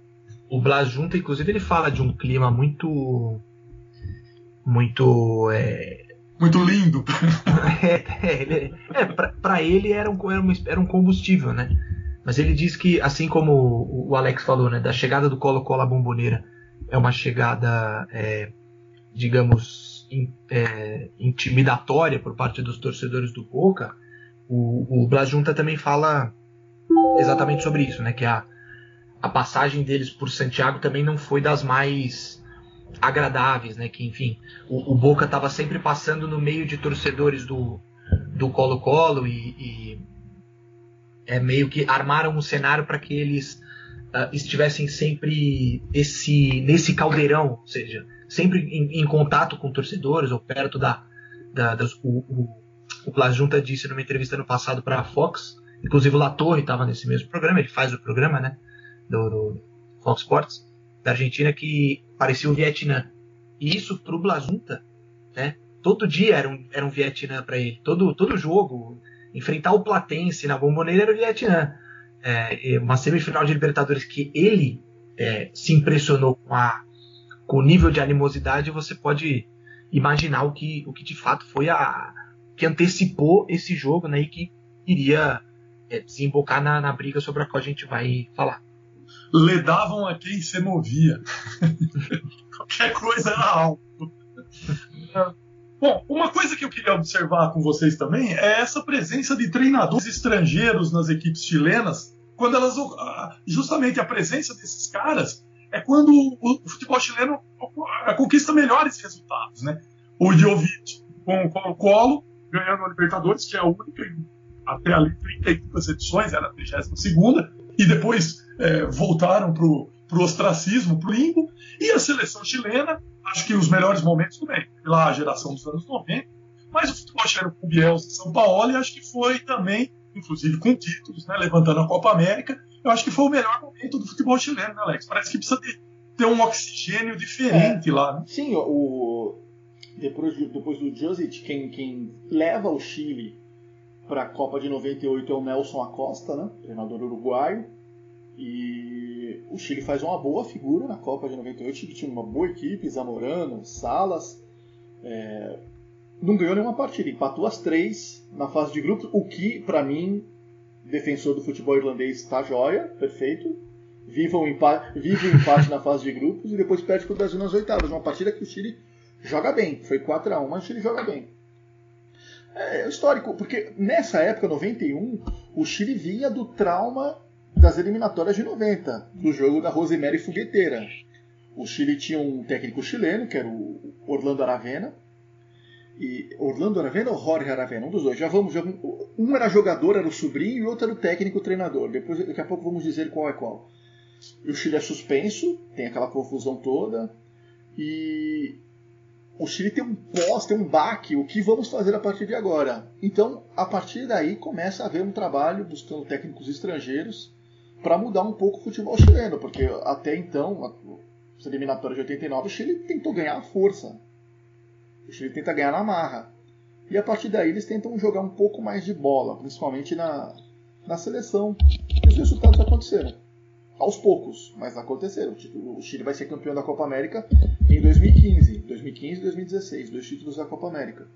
O Blas Junta, inclusive, ele fala de um clima muito. Muito. É, Muito lindo. <laughs> é, ele- é, pra ele era um, era, uma- era um combustível, né? Mas ele diz que, assim como o, o Alex falou, né? Da chegada do Colo-Colo à Bomboneira é uma chegada, é, digamos, in- é, intimidatória por parte dos torcedores do Boca, o, o Blas Junta também fala exatamente sobre isso, né? Que a, a passagem deles por Santiago também não foi das mais agradáveis, né? Que enfim, o, o Boca estava sempre passando no meio de torcedores do do Colo-Colo e, e é meio que armaram um cenário para que eles ah, estivessem sempre esse nesse caldeirão, ou seja, sempre em, em contato com torcedores ou perto da, da das, o, o, o Blas Junta disse numa entrevista no passado para a Fox, inclusive o Latorre estava nesse mesmo programa, ele faz o programa, né, do, do Fox Sports da Argentina que parecia o Vietnã. E isso pro Blazunta, né? Todo dia era um, era um Vietnã para ele. Todo, todo jogo, enfrentar o Platense na Bomboneira era o Vietnã. É, uma semifinal de Libertadores que ele é, se impressionou com, a, com o nível de animosidade, você pode imaginar o que, o que de fato foi a que antecipou esse jogo, né? E que iria é, desembocar na, na briga sobre a qual a gente vai falar. Ledavam a quem se movia. <laughs> Qualquer coisa era algo. Bom, uma coisa que eu queria observar com vocês também é essa presença de treinadores estrangeiros nas equipes chilenas, quando elas ah, justamente a presença desses caras é quando o, futebol chileno conquista melhores resultados, né? O Jovic com o Colo-Colo ganhando a Libertadores, que é a única até ali 32 edições, era a 32 segunda, e depois eh, voltaram pro pro ostracismo, pro limbo, e a seleção chilena, acho que os melhores momentos também, pela geração dos anos 90, mas o futebol chileno com Bielsa e São Paulo, e acho que foi também, inclusive com títulos, né, levantando a Copa América, eu acho que foi o melhor momento do futebol chileno, né, Alex? Parece que precisa de, ter um oxigênio diferente lá, né? Sim, o, depois, do- depois do Josic, quem, quem leva o Chile para a Copa de 98 é o Nelson Acosta, né? treinador uruguaio. E o Chile faz uma boa figura na Copa de 98. O Chile tinha uma boa equipe, Zamorano, Salas. É, não ganhou nenhuma partida, empatou as três na fase de grupos, o que, para mim, defensor do futebol irlandês, está joia, perfeito. Viva o, empate, vive o empate na fase de grupos e depois perde para o Brasil nas oitavas. Uma partida que o Chile joga bem. Foi 4 a 1 mas o Chile joga bem. É histórico, porque nessa época, 91, o Chile vinha do trauma das eliminatórias de 90, do jogo da Rosemary Fogueteira. O Chile tinha um técnico chileno, que era o Orlando Aravena. E Orlando Aravena ou Jorge Aravena? Um dos dois. Já vamos, já vamos- um era jogador, era o sobrinho, e o outro era o técnico treinador. Depois, daqui a pouco vamos dizer qual é qual. E o Chile é suspenso, tem aquela confusão toda. E o Chile tem um pós, tem um baque, o que vamos fazer a partir de agora? Então, a partir daí começa a haver um trabalho buscando técnicos estrangeiros para mudar um pouco o futebol chileno, porque até então, as eliminatórias de 89, o Chile tentou ganhar a força. O Chile tenta ganhar na marra. E a partir daí eles tentam jogar um pouco mais de bola, principalmente na, na seleção. E os resultados aconteceram. Aos poucos, mas aconteceram. O Chile vai ser campeão da Copa América em 2015. 2015 e 2016, dois títulos da Copa América.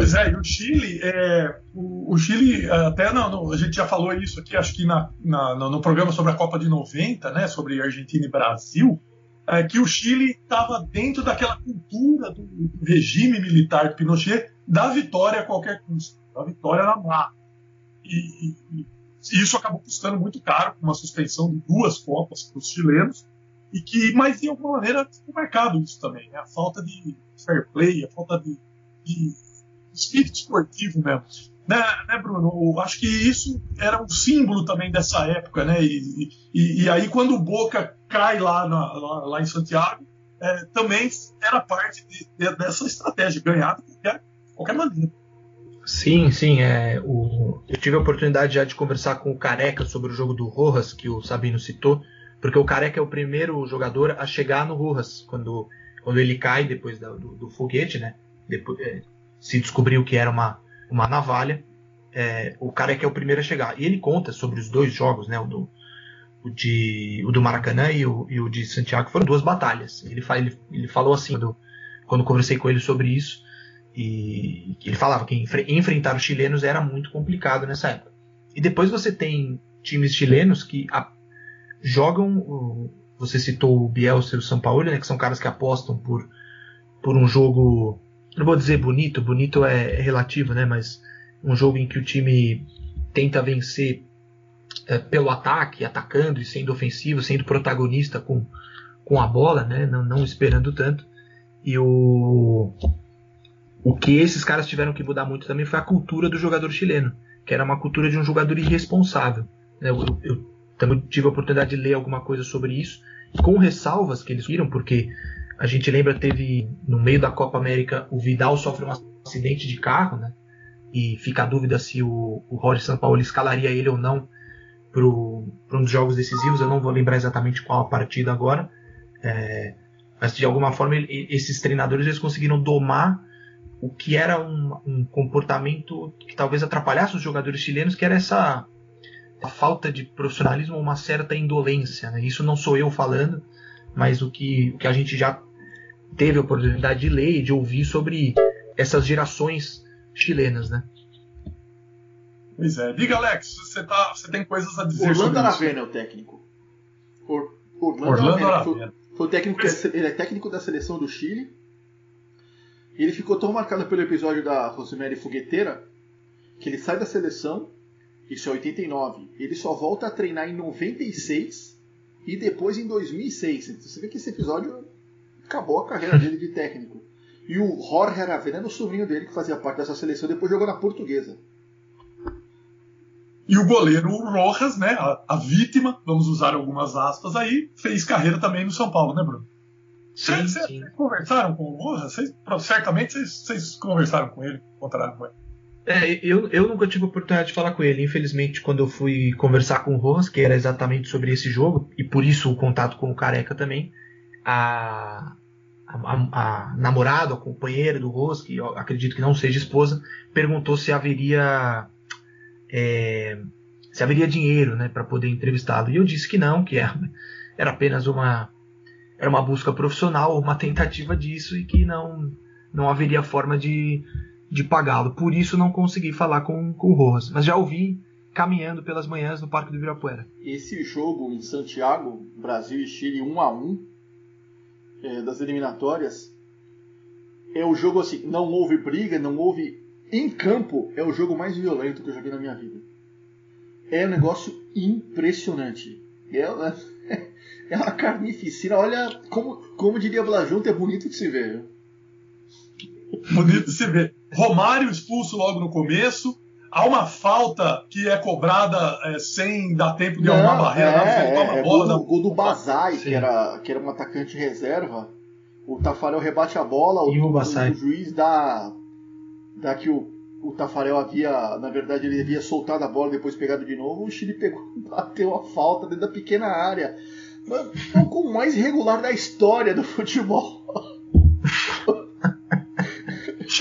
Pois é, e o Chile, é, o, o Chile, até não, não, a gente já falou isso aqui, acho que na, na- no, programa sobre a Copa de 90, né, sobre Argentina e Brasil, é, que o Chile estava dentro daquela cultura do, do regime militar de Pinochet da vitória a qualquer custo, da vitória na marra. E, e- e isso acabou custando muito caro, com uma suspensão de duas Copas para os chilenos, e que, mas de alguma maneira ficou marcado isso também, né, a falta de fair play, a falta de, de espírito esportivo mesmo. Né, né, Bruno? Eu acho que isso era um símbolo também dessa época, né? E, e, e aí, quando o Boca cai lá, na- lá, lá em Santiago, é, também era parte de- de- dessa estratégia, ganhar de qualquer, qualquer maneira. Sim, sim. É, o, eu tive a oportunidade já de conversar com o Careca sobre o jogo do Rojas, que o Sabino citou, porque o Careca é o primeiro jogador a chegar no Rojas, quando, quando ele cai depois do, do foguete, né? Depois, é, se descobriu que era uma, uma navalha. É, o Careca é o primeiro a chegar. E ele conta sobre os dois jogos, né? O do, o de, o do Maracanã e o, e o de Santiago, foram duas batalhas. Ele, fa- ele, ele falou assim, do- quando conversei com ele sobre isso, e ele falava que enfre- enfrentar os chilenos era muito complicado nessa época. E depois você tem times chilenos que a- jogam. Você citou o Bielsa e o São Paulo, né, que são caras que apostam por, por um jogo. Não vou dizer bonito, bonito é, é relativo, né? Mas um jogo em que o time tenta vencer é, pelo ataque, atacando e sendo ofensivo, sendo protagonista com, com a bola, né? Não, não esperando tanto. E o, o que esses caras tiveram que mudar muito também foi a cultura do jogador chileno, que era uma cultura de um jogador irresponsável. né? Eu, eu- também tive a oportunidade de ler alguma coisa sobre isso, com ressalvas que eles viram, porque a gente lembra, teve no meio da Copa América, o Vidal sofre um acidente de carro, né? E fica a dúvida se o, o Rory Sampaoli escalaria ele ou não para um dos jogos decisivos. Eu não vou lembrar exatamente qual a partida agora. É, mas de alguma forma ele- esses treinadores eles conseguiram domar o que era um, um comportamento que talvez atrapalhasse os jogadores chilenos, que era essa falta de profissionalismo, uma certa indolência. né? Isso não sou eu falando, mas o que, o que a gente já teve a oportunidade de ler e de ouvir sobre essas gerações chilenas, né? Pois é. Diga, Alex, você, tá, você tem coisas a dizer Orlando sobre isso. Aravena é o técnico. Or- Orlando, Orlando Aravena. Foi, foi o técnico, ele é técnico da seleção do Chile. E ele ficou tão marcado pelo episódio da Rosemary Fogueteira que ele sai da seleção, isso é 89. Ele só volta a treinar em 96 e depois em 2006. Então você vê que esse episódio acabou a carreira dele de técnico. E o Jorge Aravena era o sobrinho dele que fazia parte dessa seleção e depois jogou na portuguesa. E o goleiro Rojas, né, a, a vítima, vamos usar algumas aspas aí, fez carreira também no São Paulo, né, Bruno? Sim, Vocês sim. conversaram com o Rojas? Vocês- certamente vocês, vocês conversaram com ele, encontraram com ele. É, eu, eu nunca tive a oportunidade de falar com ele. Infelizmente, quando eu fui conversar com o Rojas, que era exatamente sobre esse jogo, e por isso o contato com o Careca também, a, a, a, namorada, a companheira do Rojas, que acredito que não seja esposa, perguntou se haveria é, se haveria dinheiro né, para poder entrevistá-lo. E eu disse que não, que era, era apenas uma, era uma busca profissional, uma tentativa disso, e que não, não haveria forma de, de pagá-lo. Por isso não consegui falar com, com o Rojas. Mas já ouvi caminhando pelas manhãs no Parque do Ibirapuera. Esse jogo em Santiago, Brasil e Chile 1 a 1 é, das eliminatórias, é o jogo assim, não houve briga, não houve em campo, é o jogo mais violento que eu joguei na minha vida. É um negócio impressionante. É, <laughs> é uma carnificina. Olha, como, como diria Blajunto, é bonito de se ver. Bonito de se ver. Romário expulso logo no começo. Há uma falta que é cobrada é, sem dar tempo de Não, arrumar a barreira. é, né? Ele toma é, a bola gol, da- do, gol do Bazai, que era, que era um atacante reserva. O Tafarel rebate a bola, o, E o o- o juiz dá, dá que o, o Tafarel havia, na verdade, ele havia soltado a bola depois pegado de novo. O Chile pegou, <laughs> bateu a falta dentro da pequena área. Mas É o gol mais irregular da história do futebol.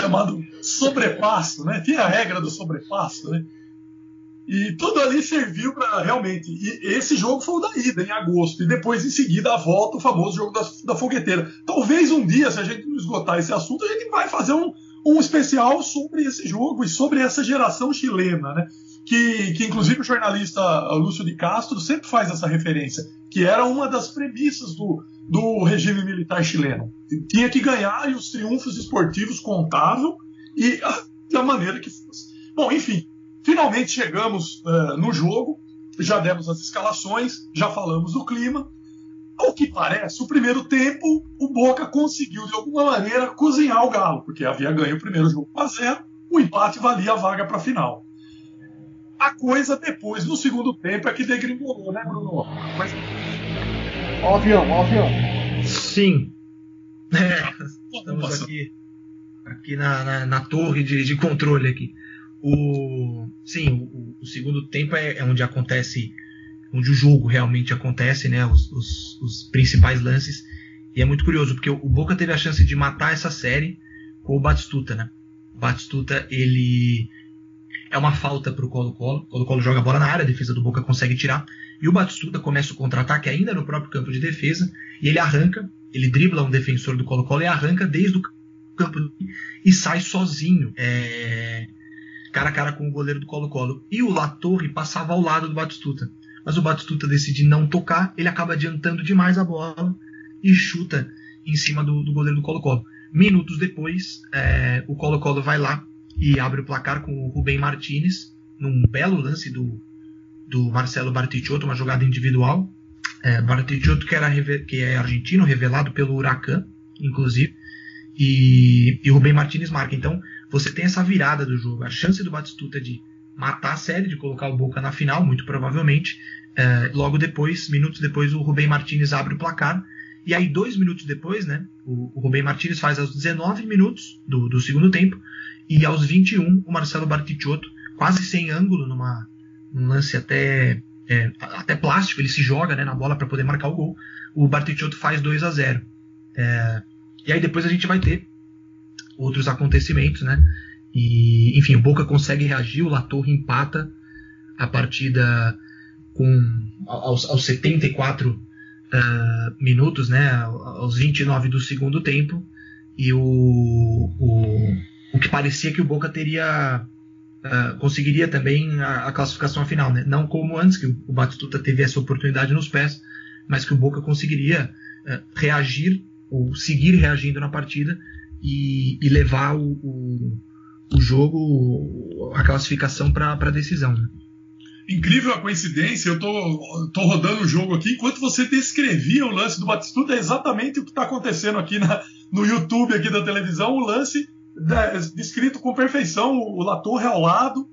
Chamado sobrepasso, né? Tinha a regra do sobrepasso, né? E tudo ali serviu para realmente. E esse jogo foi o da ida, em agosto. E depois, em seguida, a volta, o famoso jogo da, da fogueteira. Talvez um dia, se a gente não esgotar esse assunto, a gente vai fazer um, um especial sobre esse jogo e sobre essa geração chilena, né? Que, que inclusive o jornalista Lúcio de Castro sempre faz essa referência, que era uma das premissas do, do regime militar chileno. Tinha que ganhar e os triunfos esportivos contavam e a, da maneira que fosse. Bom, enfim, finalmente chegamos eh, no jogo, já demos as escalações, já falamos do clima. Ao que parece, o primeiro tempo, o Boca conseguiu de alguma maneira cozinhar o Galo, porque havia ganho o primeiro jogo 1 a 0 o empate valia a vaga para a final. A coisa depois, no segundo tempo, é que degringolou, né, Bruno? Mas... Ó o avião, ó avião. Sim. É, estamos aqui, aqui na, na, na torre de, de, controle aqui. O, sim, o, o segundo tempo é, é, onde acontece, onde o jogo realmente acontece, né? Os, os, os, principais lances. E é muito curioso, porque o, o Boca teve a chance de matar essa série com o Batistuta, né? O Batistuta, ele é uma falta para o Colo-Colo. O Colo-Colo joga a bola na área, a defesa do Boca consegue tirar. E o Batistuta começa o contra-ataque ainda no próprio campo de defesa. E ele arranca, ele dribla um defensor do Colo-Colo e arranca desde o campo e sai sozinho. É, cara a cara com o goleiro do Colo-Colo. E o Latorre passava ao lado do Batistuta. Mas o Batistuta decide não tocar, ele acaba adiantando demais a bola e chuta em cima do, do goleiro do Colo-Colo. Minutos depois, é, o Colo-Colo vai lá e abre o placar com o Rubem Martinez, num belo lance do, do Marcelo Bartichotto, uma jogada individual. É, Bartichotto, que, era, que é argentino, revelado pelo Huracan, inclusive, e, e Rubem Martinez marca. Então, você tem essa virada do jogo. A chance do Batistuta de matar a série, de colocar o Boca na final, muito provavelmente. É, logo depois, minutos depois, o Rubem Martinez abre o placar. E aí, dois minutos depois, né, o, o Rubem Martinez faz aos 19 minutos do, do segundo tempo, e aos 21, o Marcelo Bartichotto, quase sem ângulo, numa, num lance até, é, até plástico, ele se joga né, na bola para poder marcar o gol. O Bartichotto faz 2 a 0 é, E aí depois a gente vai ter outros acontecimentos, né? E, enfim, o Boca consegue reagir, o Latorre empata a partida com aos, aos 74 uh, minutos, né? Aos 29 do segundo tempo. E o, o o que parecia que o Boca teria uh, conseguiria também a, a, classificação final, né? não como antes que o Batistuta teve essa oportunidade nos pés, mas que o Boca conseguiria uh, reagir ou seguir reagindo na partida e, e levar o, o, o, jogo, a classificação para a decisão. Né? Incrível a coincidência, eu tô, tô rodando o jogo aqui, enquanto você descrevia o lance do Batistuta, é exatamente o que está acontecendo aqui na, no YouTube aqui da televisão, o lance descrito com perfeição, o Latorre ao lado,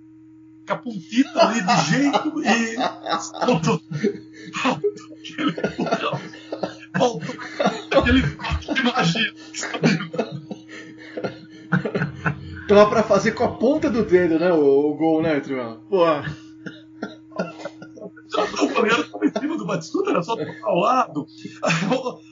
com a puntita ali de jeito e faltou, aquele faltou aquele de magia. Tava pra fazer com a ponta do dedo, né? O, o gol, né, Trião? Porra. O goleiro estava em cima do Batistuta, era só tocar ao lado.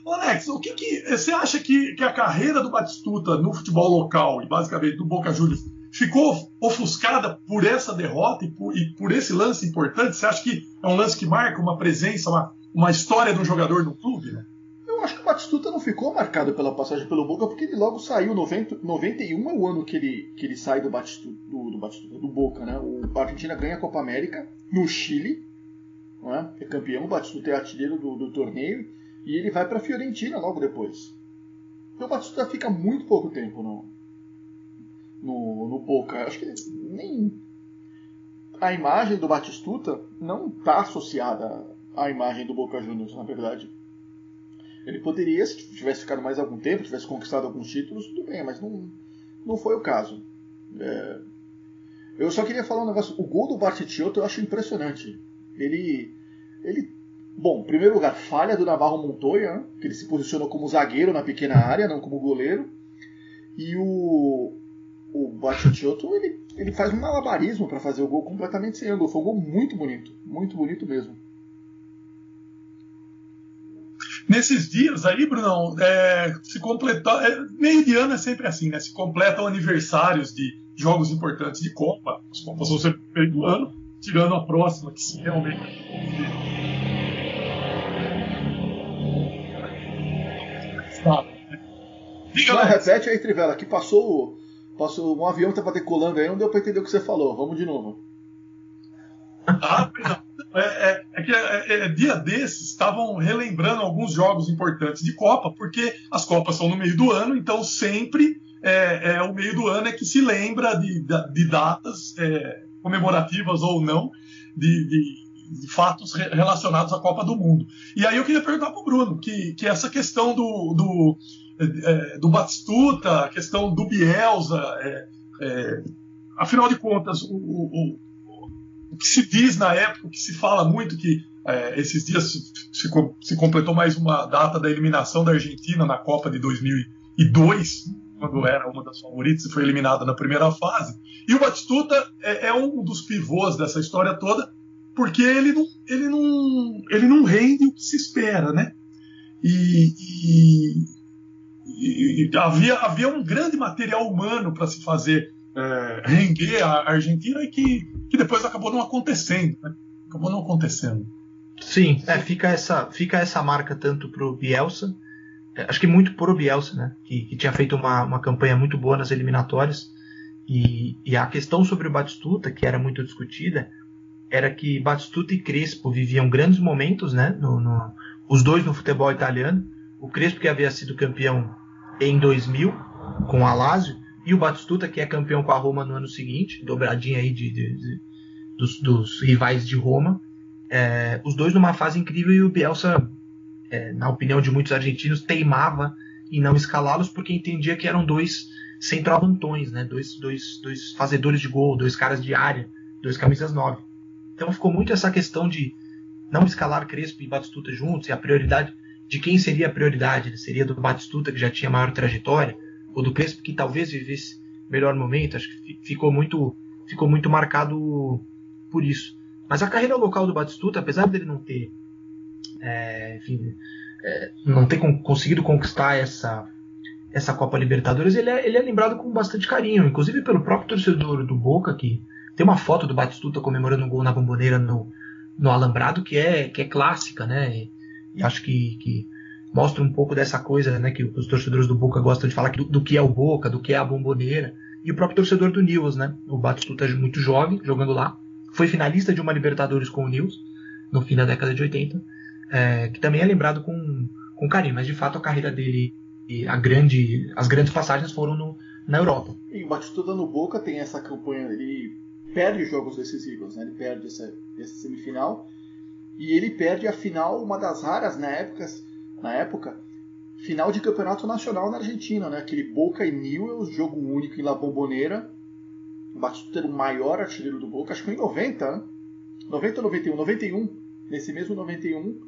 Alex, o que, que você acha que, que a carreira do Batistuta no futebol local e basicamente do Boca Juniors ficou ofuscada por essa derrota e por, e por, esse lance importante? Você acha que é um lance que marca uma presença, uma, uma história de um jogador no clube? Né? Eu acho que o Batistuta não ficou marcado pela passagem pelo Boca, porque ele logo saiu. 90, 91 é o ano que ele, que ele sai do Batistuta, do, do, Batistuta, do Boca, né? O Argentina ganha a Copa América no Chile não é? é campeão, o Batistuta é artilheiro do, do torneio e ele vai para a Fiorentina logo depois. Então o Batistuta fica muito pouco tempo no, no, no Boca. Acho que nem a imagem do Batistuta não está associada à imagem do Boca Juniors, na verdade. Ele poderia, se tivesse ficado mais algum tempo, tivesse conquistado alguns títulos, tudo bem, mas não, não foi o caso. É... Eu só queria falar um negócio. O gol do Bartichotto eu acho impressionante. Ele, ele, bom, em primeiro lugar, falha do Navarro Montoya, né? que ele se posicionou como zagueiro na pequena área, não como goleiro. E o, o Batichotto, ele, ele faz um malabarismo para fazer o gol completamente sem ângulo. Foi um gol muito bonito, muito bonito mesmo. Nesses dias aí, Brunão, é, se completar. É, meio de ano é sempre assim, né? Se completam aniversários de jogos importantes de Copa. As Copas vão ser meio do ano tirando a próxima, que se realmente. Diga não, repete aí, Trivela, que passou, passou um avião que estava decolando aí, não deu para entender o que você falou. Vamos de novo. Ah, é, é, é que é, é, dia desses estavam relembrando alguns jogos importantes de Copa, porque as Copas são no meio do ano, então sempre é, é o meio do ano é que se lembra de, de, datas é, comemorativas ou não, de, de, de, fatos relacionados à Copa do Mundo. E aí eu queria perguntar para o Bruno, que, que essa questão do, do, é, do Batistuta, a questão do Bielsa, é, é, afinal de contas, o, o, o, o que se diz na época, o que se fala muito, que é, esses dias se, se, se, completou mais uma data da eliminação da Argentina na Copa de 2002, quando era uma das favoritas e foi eliminada na primeira fase. E o Batistuta é, é um dos pivôs dessa história toda, porque ele não, ele não, ele não rende o que se espera, né? E, e, e havia, havia um grande material humano para se fazer é, render a Argentina e que, que depois acabou não acontecendo, né? Acabou não acontecendo. Sim, é, fica essa, fica essa marca tanto pro Bielsa, é, acho que muito pro Bielsa, né? Que, que tinha feito uma, uma campanha muito boa nas eliminatórias. E, e, a questão sobre o Batistuta, que era muito discutida, era que Batistuta e Crespo viviam grandes momentos, né? No, no, os dois no futebol italiano. O Crespo, que havia sido campeão em 2000 com a Lazio, e o Batistuta, que é campeão com a Roma no ano seguinte, dobradinha aí de, de, de dos, dos, rivais de Roma. É, os dois numa fase incrível e o Bielsa, é, na opinião de muitos argentinos, teimava em não escalá-los porque entendia que eram dois centroavantões, né? dois, dois, dois fazedores de gol, dois caras de área, dois camisas nove. Então ficou muito essa questão de não escalar Crespo e Batistuta juntos e a prioridade de quem seria a prioridade? Seria do Batistuta que já tinha maior trajetória ou do Crespo que talvez vivesse melhor momento? Acho que ficou muito ficou muito marcado por isso. Mas a carreira local do Batistuta, apesar dele não ter, é, enfim, é, não ter conseguido conquistar essa, essa Copa Libertadores, ele é, ele é lembrado com bastante carinho, inclusive pelo próprio torcedor do Boca, que tem uma foto do Batistuta comemorando um gol na bomboneira no, no Alambrado, que é, que é clássica, né? E, e acho que, que, mostra um pouco dessa coisa, né? Que os torcedores do Boca gostam de falar do, do que é o Boca, do que é a bomboneira. E o próprio torcedor do Nils, né? O Batistuta é muito jovem, jogando lá foi finalista de uma Libertadores com o Nils no fim da década de 80, é, que também é lembrado com, com carinho, mas de fato a carreira dele e a grande, as grandes passagens foram no, na Europa. E o Batistuta no Boca tem essa campanha, ele perde jogos decisivos, né? ele perde essa, essa semifinal e ele perde a final, uma das raras na época, na época final de campeonato nacional na Argentina, né? aquele Boca e Newell's, jogo único em La Bombonera, o Batistuta era o maior artilheiro do Boca, acho que foi em 90, né? 90 ou 91? 91. Nesse mesmo 91,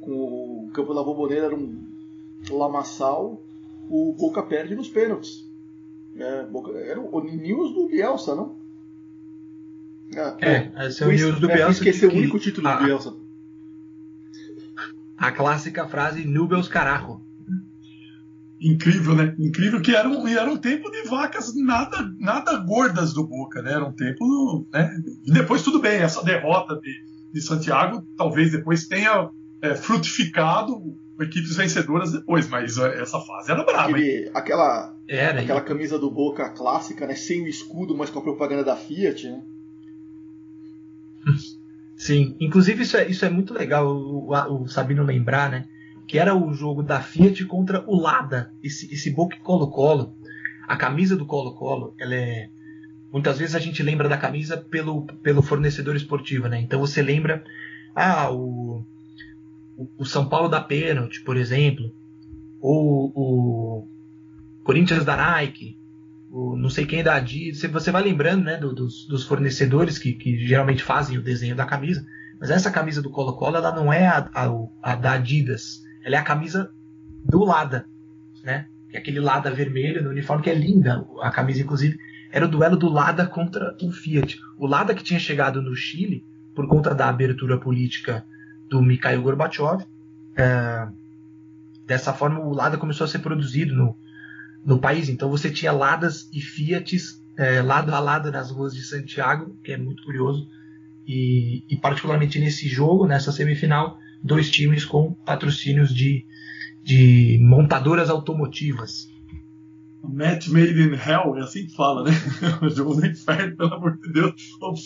com o campo da Bomboneira era um lamaçal, o Boca perde nos pênaltis. É, Boca, era o News do Bielsa, não? É, é esse é o News do Bielsa. Esqueci o único título do Bielsa. A clássica frase Nubels Carajo incrível, né? Incrível que era um, era um tempo de vacas nada, nada gordas do Boca, né? Era um tempo. Né? E depois, tudo bem, essa derrota de, de Santiago talvez depois tenha é, frutificado equipes vencedoras depois, mas essa fase era brava. Aquele, aquela era, aquela camisa do Boca clássica, né? Sem o escudo, mas com a propaganda da Fiat, né? <laughs> Sim, inclusive isso é, isso é muito legal o, o, o Sabino lembrar, né? que era o jogo da Fiat contra o Lada, esse, esse Boca Colo-Colo. A camisa do Colo-Colo, ela é. Muitas vezes a gente lembra da camisa pelo, pelo fornecedor esportivo, né? Então você lembra, ah, o, o, São Paulo da pênalti, por exemplo, ou o Corinthians da Nike, o não sei quem da Adidas. Você vai lembrando, né, do, dos, dos fornecedores que, que geralmente fazem o desenho da camisa. Mas essa camisa do Colo-Colo, ela não é a, a, a da Adidas ela é a camisa do Lada, né? É aquele Lada vermelho no uniforme que é linda. A camisa, inclusive, era o duelo do Lada contra o Fiat. O Lada que tinha chegado no Chile por conta da abertura política do Mikhail Gorbachev. É, dessa forma, o Lada começou a ser produzido no, no país. Então você tinha Ladas e Fiats é, lado a lado nas ruas de Santiago, que é muito curioso. E, e particularmente nesse jogo, nessa semifinal, dois times com patrocínios de, de montadoras automotivas. Match made in hell, é assim que fala, né? <laughs> O jogo do inferno, pelo amor de Deus.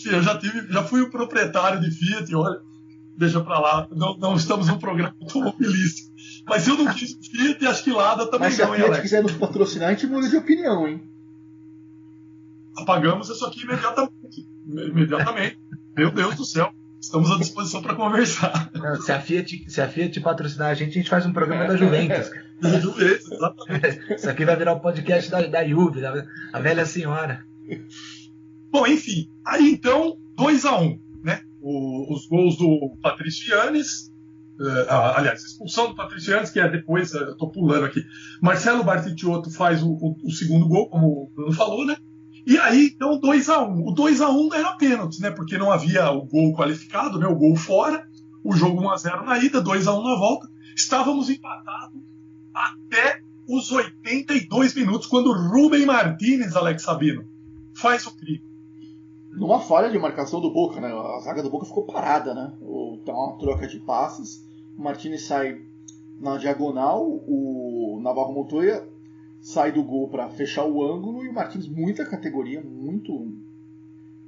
Eu já, tive, já fui o proprietário de Fiat, olha, deixa pra lá, não, não estamos num programa automobilístico. Mas se eu não quis Fiat, acho que Lada também Mas não, se a Fiat quiser nos patrocinar, a gente muda de opinião, hein? Apagamos isso aqui imediatamente. Imediatamente. Meu Deus do céu. Estamos à disposição para conversar. Não, se, a Fiat, se a Fiat patrocinar a gente, a gente faz um programa da Juventus. Da <laughs> Juventus, exatamente. Isso aqui vai virar o um podcast da, da Juve, da, a velha senhora. Bom, enfim, aí então, 2 a 1 um? O- os gols do Patricianes, eh, ah, aliás, expulsão do Patricianes, que é depois, eh, eu tô pulando aqui. Marcelo Bartichotto faz o, o- o segundo gol, como o Bruno falou, né? E aí, então, 2 a 1 um. O 2 a 1 um era pênalti, né? Porque não havia o gol qualificado, né? O gol fora. O jogo 1 a 0 na ida, 2 a 1 na volta. Estávamos empatados até os 82 minutos, quando Rubem Martinez, Alex Sabino, faz o crime. Numa falha de marcação do Boca, né? A zaga do Boca ficou parada, né? O, tá uma troca de passes. O Martinez sai na diagonal, o Navarro Montoya sai do gol para fechar o ângulo e o Martins muita categoria, muito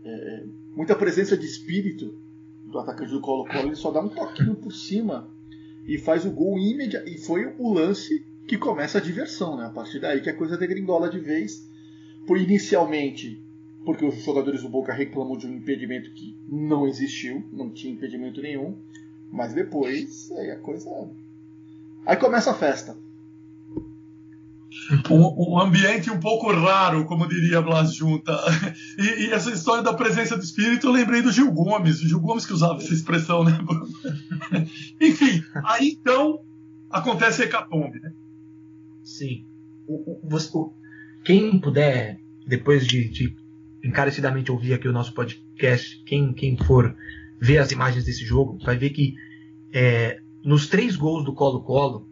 é, muita presença de espírito do atacante do Colo-Colo, ele só dá um toquinho por cima e faz o gol imediato e foi o lance que começa a diversão, né? A partir daí que a coisa degringola de vez, por inicialmente porque os jogadores do Boca reclamam de um impedimento que não existiu, não tinha impedimento nenhum, mas depois aí a coisa aí começa a festa. Um, um ambiente um pouco raro, como diria Blas Junta. <laughs> E, e essa história da presença do espírito, eu lembrei do Gil Gomes, o Gil Gomes que usava essa expressão, né? Bruno? <laughs> Enfim, aí então acontece a hecatombe, né? Sim. O- o- você- o- quem puder, depois de, de encarecidamente ouvir aqui o nosso podcast, quem, quem for ver as imagens desse jogo, vai ver que é, nos três gols do Colo-Colo,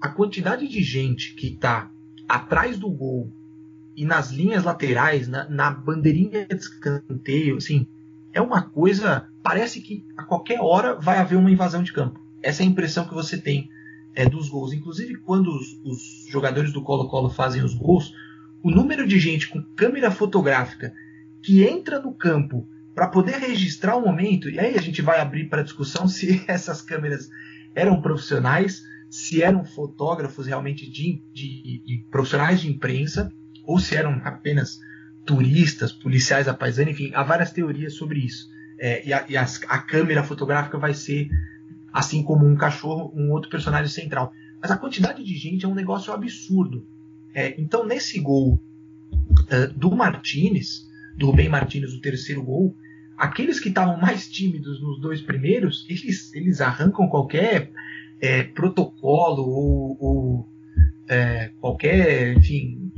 a quantidade de gente que está atrás do gol e nas linhas laterais, na, na bandeirinha de escanteio, assim, é uma coisa. Parece que a qualquer hora vai haver uma invasão de campo. Essa é a impressão que você tem é, dos gols. Inclusive, quando os, os jogadores do Colo-Colo fazem os gols, o número de gente com câmera fotográfica que entra no campo para poder registrar o momento, e aí a gente vai abrir para discussão <laughs> se essas câmeras eram profissionais, se eram fotógrafos realmente de, de- de profissionais de imprensa, ou se eram apenas turistas, policiais à paisana, enfim, há várias teorias sobre isso. É, e a, e a câmera fotográfica vai ser, assim como um cachorro, um outro personagem central. Mas a quantidade de gente é um negócio absurdo. É, então, nesse gol é, do Martinez, do Rubem Martinez, o terceiro gol, aqueles que estavam mais tímidos nos dois primeiros, eles, eles arrancam qualquer é, protocolo ou, ou, é, qualquer, enfim,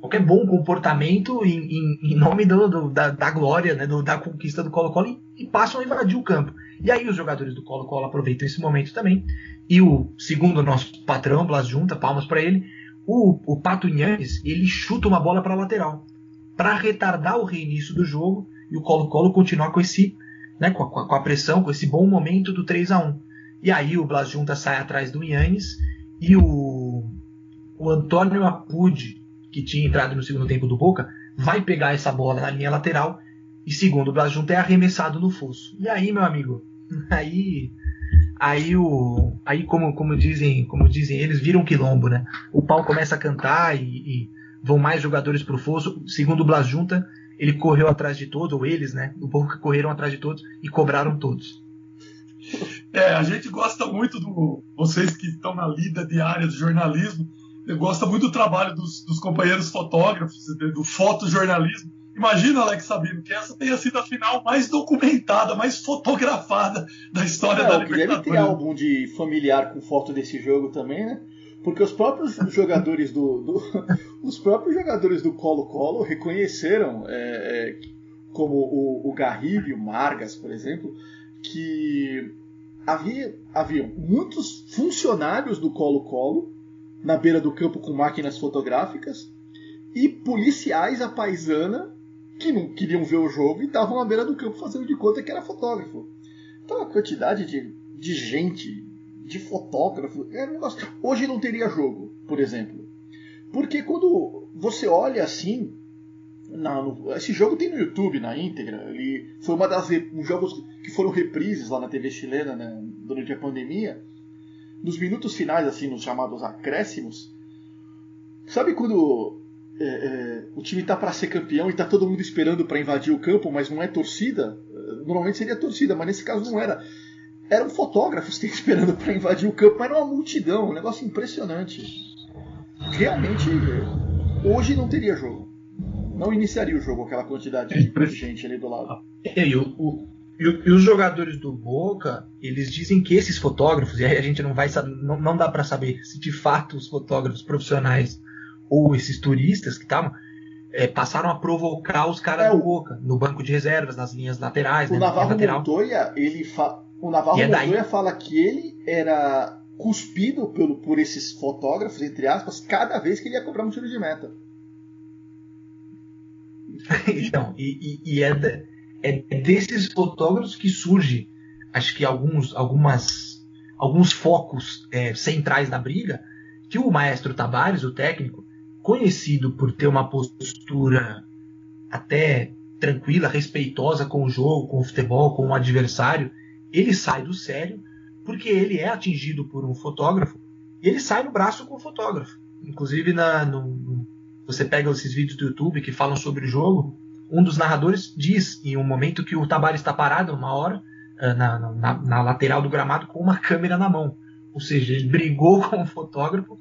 qualquer bom comportamento em, em- em nome do- do- da, da glória, né, do- da conquista do Colo-Colo e, e passam a invadir o campo. E aí os jogadores do Colo-Colo aproveitam esse momento também. E o segundo nosso patrão, Blas Junta, palmas para ele, o, o Pato Nhanes, ele chuta uma bola para a lateral. Para retardar o reinício do jogo e o Colo-Colo continuar com esse, né, com, a, com a pressão, com esse bom momento do 3 a 1 E aí o Blas Junta sai atrás do Yannis e o, o Antônio Apud, que tinha entrado no segundo tempo do Boca, vai pegar essa bola na linha lateral e segundo o Blas Junta é arremessado no fosso. E aí, meu amigo, <laughs> aí aí o aí como como dizem como dizem eles viram quilombo né o pau começa a cantar e, e vão mais jogadores pro fosso segundo o Blas Junta ele correu atrás de todos ou eles né o Boca correram atrás de todos e cobraram todos É, a gente gosta muito do. Vocês que estão na lida diária do jornalismo, gosta muito do trabalho dos, dos companheiros fotógrafos, do fotojornalismo. Imagina, Alex Sabino, que essa tenha sido a final mais documentada, mais fotografada da história É, da que deve ter Libertadores. álbum de familiar com foto desse jogo também, né? Porque os próprios jogadores do, do- <laughs> os próprios jogadores do Colo-Colo reconheceram, é, é, como o, o Garrido e o Margas, por exemplo, que havia haviam muitos funcionários do Colo-Colo na beira do campo com máquinas fotográficas e policiais à paisana que não queriam ver o jogo e estavam na beira do campo fazendo de conta que era fotógrafo. Então a quantidade de, de gente, de fotógrafo, é um negócio. Hoje não teria jogo, por exemplo. Porque quando você olha assim. na- no- esse jogo tem no YouTube, na íntegra. Ele foi uma das um jogos que foram reprises lá na TV chilena né, durante a pandemia. Nos minutos finais, assim, nos chamados acréscimos. Sabe quando é, é, o time tá para ser campeão e tá todo mundo esperando para invadir o campo, mas não é torcida? É, Normalmente seria torcida, mas nesse caso não era. Eram fotógrafos <laughs> que esperando para invadir o campo, mas era uma multidão, um negócio impressionante. Realmente, hoje não teria jogo. Não iniciaria o jogo aquela quantidade de gente ali do lado. E, o, o, e, os jogadores do Boca, eles dizem que esses fotógrafos, e aí a gente não vai não, não dá para saber se de fato os fotógrafos profissionais ou esses turistas que estavam é, passaram a provocar os caras é, do Boca, no banco de reservas, nas linhas laterais. O né, Navarro lateral. Montoya, ele fa... o Navarro é Montoya fala que ele era cuspido pelo, por esses fotógrafos, entre aspas, cada vez que ele ia cobrar um tiro de meta. <laughs> então, e, e, e é, de, é, desses fotógrafos que surge, acho que alguns, algumas, alguns focos é, centrais da briga, que o maestro Tabares, o técnico, conhecido por ter uma postura até tranquila, respeitosa com o jogo, com o futebol, com o adversário, ele sai do sério porque ele é atingido por um fotógrafo e ele sai no braço com o fotógrafo. Inclusive, na, no, você pega esses vídeos do YouTube que falam sobre o jogo, um dos narradores diz em um momento que o Tabares está parado uma hora eh, na, na, na, lateral do gramado com uma câmera na mão. Ou seja, ele brigou <laughs> com o fotógrafo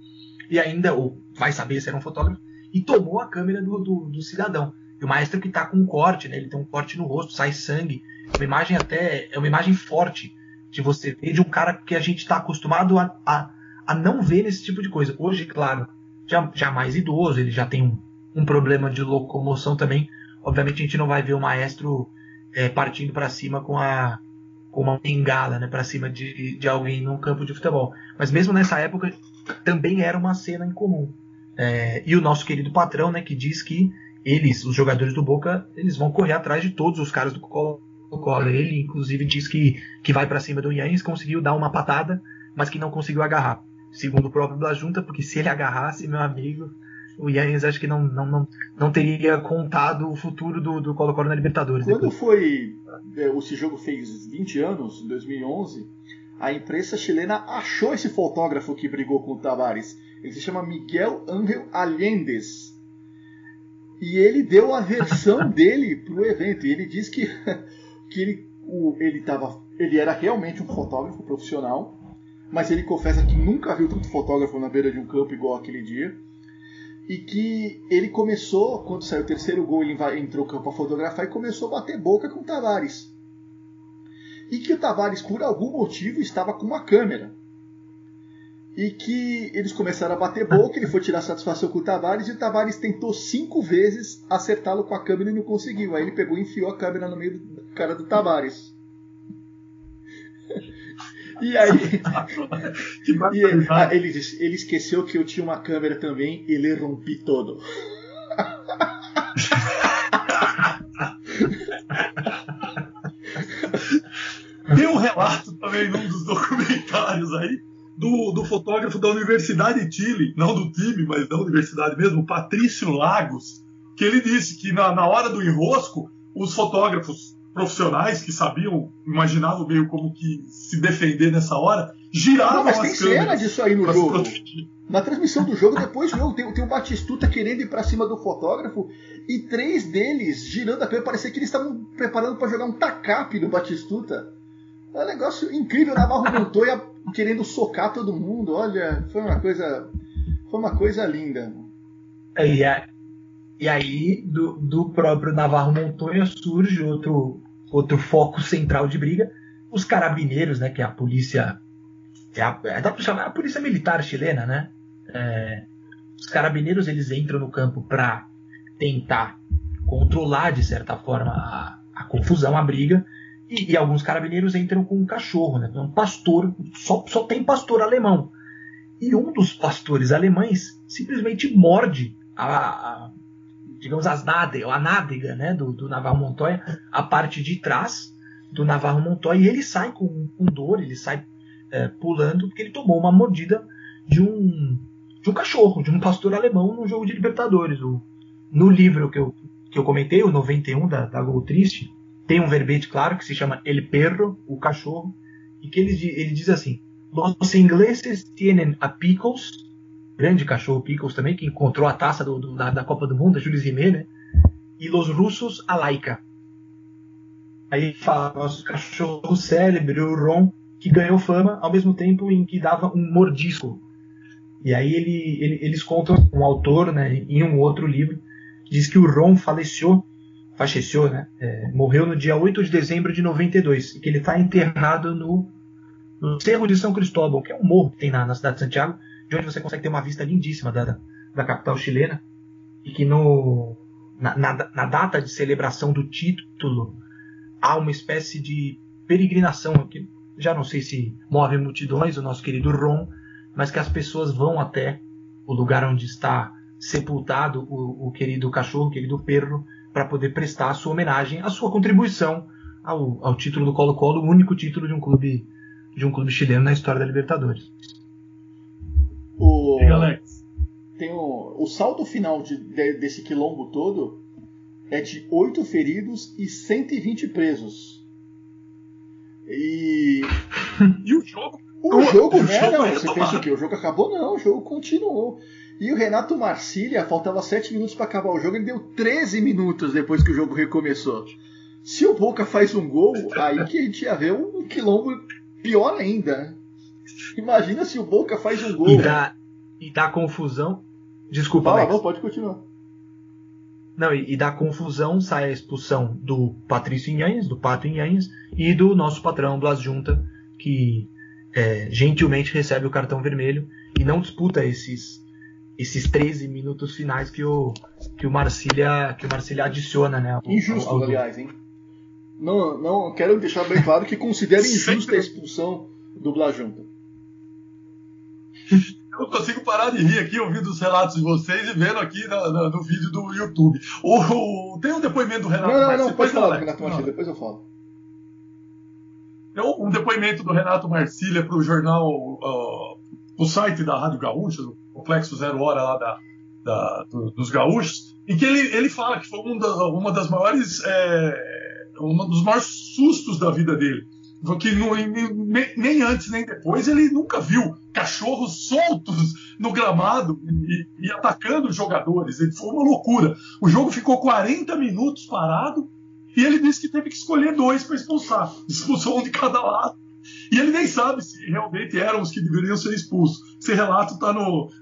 e ainda, ou vai saber se era um fotógrafo, e tomou a câmera do, do, do cidadão. E o maestro que está com um corte, né, ele tem um corte no rosto, sai sangue. Uma imagem até, é uma imagem forte de você ver de um cara que a gente está acostumado a, a, a, não ver nesse tipo de coisa. Hoje, claro, já, já mais idoso, ele já tem um, um problema de locomoção também. Obviamente a gente não vai ver o maestro é, partindo para cima com a com uma bengala, né, para cima de, de alguém num campo de futebol. Mas mesmo nessa época também era uma cena incomum. É, e o nosso querido patrão, né, que diz que eles, os jogadores do Boca, eles vão correr atrás de todos os caras do Colo. Ele, inclusive, diz que, que vai para cima do Yannis, conseguiu dar uma patada, mas que não conseguiu agarrar. Segundo o próprio Blajunta, porque se ele agarrasse, meu amigo, o Yannis acho que não, não, não, não teria contado o futuro do, do Colo-Colo na Libertadores. Quando depois. foi. É, esse jogo fez 20 anos, em 2011, a imprensa chilena achou esse fotógrafo que brigou com o Tavares. Ele se chama Miguel Ángel Allendes. E ele deu a versão <laughs> dele para o evento. E ele diz que <laughs> que ele, o, ele, tava, ele era realmente um fotógrafo profissional, mas ele confessa que nunca viu tanto fotógrafo na beira de um campo igual aquele dia. E que ele começou, quando saiu o terceiro gol, ele entrou no campo a fotografar e começou a bater boca com o Tavares. E que o Tavares, por algum motivo, estava com uma câmera e que eles começaram a bater boca, ele foi tirar satisfação com o Tavares e o Tavares tentou cinco vezes acertá-lo com a câmera e não conseguiu. Aí ele pegou e enfiou a câmera no meio do cara do Tavares. <laughs> E aí, e ele, ah, ele, disse, ele esqueceu que eu tinha uma câmera também, ele rompi todo. <laughs> Tem um relato também num dos documentários aí do, do fotógrafo da Universidade de Chile, não do time, mas da universidade mesmo, Patrício Lagos, que ele disse que na, na hora do enrosco, os fotógrafos profissionais que sabiam, imaginavam meio como que se defender nessa hora, giravam Não, mas as tem cena disso aí no jogo. Na transmissão do jogo, depois jogo, tem, tem o Batistuta querendo ir para cima do fotógrafo e três deles girando a câmera, parecia que eles estavam preparando para jogar um tacape no Batistuta. É um negócio incrível, Navarro Montoya querendo socar todo mundo. Olha, foi uma coisa, foi uma coisa linda. E, a, e aí do, do próprio Navarro Montoya surge outro outro foco central de briga, os carabineiros, né, que é a polícia, é a, é, chamar a polícia militar chilena, né? É, os carabineiros eles entram no campo para tentar controlar de certa forma a, a confusão, a briga, e, e, alguns carabineiros entram com um cachorro, né? Um pastor, só, só tem pastor alemão. E um dos pastores alemães simplesmente morde a, a digamos, as nádega, a nádega né, do, do Navarro Montoya, a parte de trás do Navarro Montoya, e ele sai com, com dor, ele sai é, pulando, porque ele tomou uma mordida de um, de um cachorro, de um pastor alemão no jogo de Libertadores. O, no livro que eu, que eu comentei, o 91 da, da Gol Triste, tem um verbete claro que se chama El Perro, o cachorro, e que ele, ele diz assim: Los ingleses tienen a Pickles, grande cachorro Pickles também, que encontrou a taça do, do, da, da, Copa do Mundo, a Jules Rimet, né? E los russos a Laika. Aí fala, nosso cachorro célebre, o Ron, que ganhou fama ao mesmo tempo em que dava um mordisco. E aí ele, ele, eles contam um autor, né, em um outro livro, diz que o Ron faleceu, faleceu, né? É, morreu no dia 8 de dezembro de 92 e que ele está enterrado no, no Cerro de São Cristóbal, que é um morro que tem na, na cidade de Santiago, de onde você consegue ter uma vista lindíssima da, da capital chilena e que no, na, na, na data de celebração do título há uma espécie de peregrinação que já não sei se move multidões, o nosso querido Ron, mas que as pessoas vão até o lugar onde está sepultado o, o querido cachorro, o querido perro, para poder prestar a sua homenagem, a sua contribuição ao, ao título do Colo-Colo, o único título de um clube de um clube chileno na história da Libertadores. O, Diga, Alex. tem o, o saldo final de- de- desse quilombo todo é de 8 feridos e 120 presos. E <laughs> E o jogo. o jogo, o né? jogo não, é você pensa o quê? O jogo acabou? Não, o jogo continuou. E o Renato Marcília, faltava 7 minutos para acabar o jogo, ele deu 13 minutos depois que o jogo recomeçou. Se o Boca faz um gol, aí que a gente ia ver um quilombo pior ainda. Imagina se o Boca faz um gol. E da, e da confusão. Desculpa, Fala, Alex. não, pode continuar. Não, e, e da confusão sai a expulsão do Patrício Inhanhas, do Pato Inhanhas, e do nosso patrão Blas Junta, que é, gentilmente recebe o cartão vermelho e não disputa esses esses 13 minutos finais que o que o Marcília que o Marcília adiciona, né? Injusto, ao- ao- aliás, hein? Não, não quero deixar bem claro que considero injusta a expulsão do Blajunta. Eu não consigo parar de rir aqui ouvindo os relatos de vocês e vendo aqui na- na- no vídeo do YouTube. O, o- tem um depoimento do Renato Não, não, Marcílio. não, pode falar do Renato não. Martins, depois eu falo. Tem um depoimento do Renato Marcília para o jornal, uh, o site da Rádio Gaúcha, do Complexo Zero Hora lá da, da- do- dos Gaúchos, em que ele, ele fala que foi um da- uma das maiores, é, um dos maiores sustos da vida dele. Que não- nem, nem antes nem depois ele nunca viu cachorros soltos no gramado e, e atacando os jogadores. Ele foi uma loucura. O jogo ficou 40 minutos parado e ele disse que teve que escolher dois para expulsar. Expulsou um de cada lado. E ele nem sabe se realmente eram os que deveriam ser expulsos. Esse relato está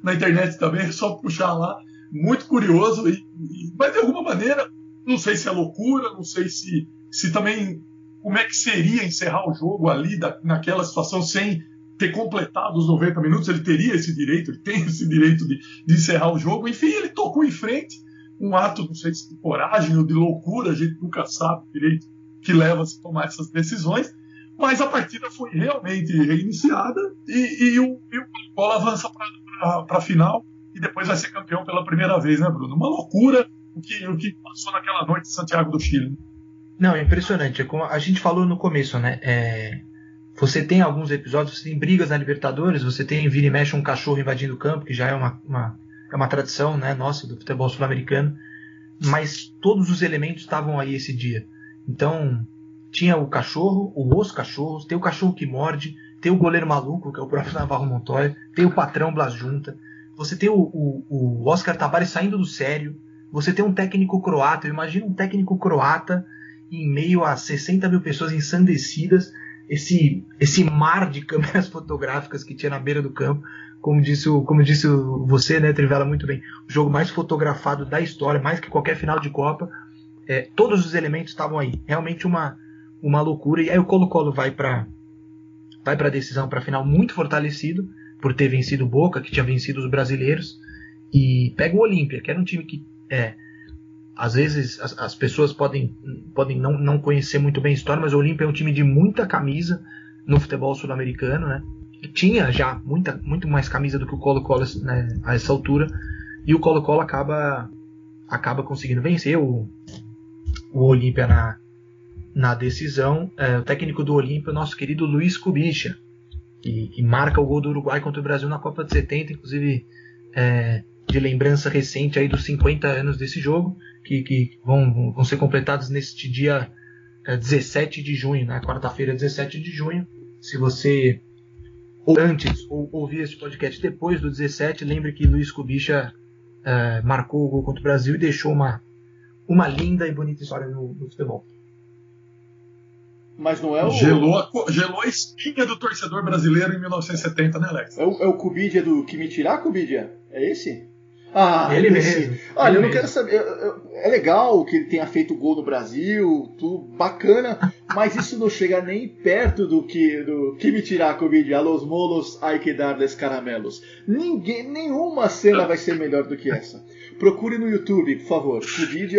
na internet também, é só puxar lá. Muito curioso. E, e- mas de alguma maneira, não sei se é loucura, não sei se, se também. Como é que seria encerrar o jogo ali, da- naquela situação, sem ter completado os 90 minutos? Ele teria esse direito, ele tem esse direito de, de encerrar o jogo. Enfim, ele tocou em frente um ato, não sei se de coragem ou de loucura, a gente nunca sabe direito que leva a se tomar essas decisões, mas a partida foi realmente reiniciada e, e o, e o Colo avança para a final e depois vai ser campeão pela primeira vez, né, Bruno? Uma loucura o que, o que passou naquela noite em Santiago do Chile. Não, é impressionante. É como a gente falou no começo, né? É, você tem alguns episódios, você tem brigas na Libertadores, você tem vira e mexe um cachorro invadindo o campo, que já é uma, uma, é uma tradição né, nossa do futebol sul-americano. Mas todos os elementos estavam aí esse dia. Então, tinha o cachorro, ou os cachorros, tem o cachorro que morde, tem o goleiro maluco, que é o próprio <laughs> Navarro Montoya, tem o patrão Blas Junta, você tem o, o, o Oscar Tabares saindo do sério, você tem um técnico croata, imagina um técnico croata em meio a 60 mil pessoas ensandecidas, esse, esse mar de <laughs> câmeras fotográficas que tinha na beira do campo, como disse, o- como disse o- você, né, Trivela, muito bem, o jogo mais fotografado da história, mais que qualquer final de Copa, é, todos os elementos estavam aí, realmente uma, uma loucura, e aí o Colo-Colo vai para vai para a decisão, para a final muito fortalecido, por ter vencido o Boca, que tinha vencido os brasileiros, e pega o Olímpia, que era um time que é, às vezes as, as pessoas podem, podem não, não conhecer muito bem a história, mas o Olímpia é um time de muita camisa no futebol sul-americano, né? Tinha já muita, muito mais camisa do que o Colo-Colo né, a essa altura, e o Colo-Colo acaba, acaba conseguindo vencer o, o Olímpia na, na decisão. É, o técnico do Olímpia, o nosso querido Luiz Kubicha, que, que marca o gol do Uruguai contra o Brasil na Copa de 70, inclusive é, de lembrança recente aí dos 50 anos desse jogo, que, que vão, vão ser completados neste dia é, 17 de junho, na quarta-feira, 17 de junho. Se você ou antes ou ouvir esse podcast depois do 17, lembre que Luiz Kubicha é, marcou o gol contra o Brasil e deixou uma, uma linda e bonita história no, no futebol. Mas não é o. Gelou, gelou a espinha do torcedor brasileiro em 1970, né, Alex? É o, é o Cubidia do que me tirar, Cubidia? É esse? Ah, Ele Messi. mesmo, Olha, ele eu não mesmo. quero saber. É legal que ele tenha feito gol no Brasil, tudo bacana, mas isso não chega nem perto do que do que me tirar Covid. A los molos hay que darles caramelos. Ninguém, nenhuma cena vai ser melhor do que essa. Procure no YouTube, por favor. Covid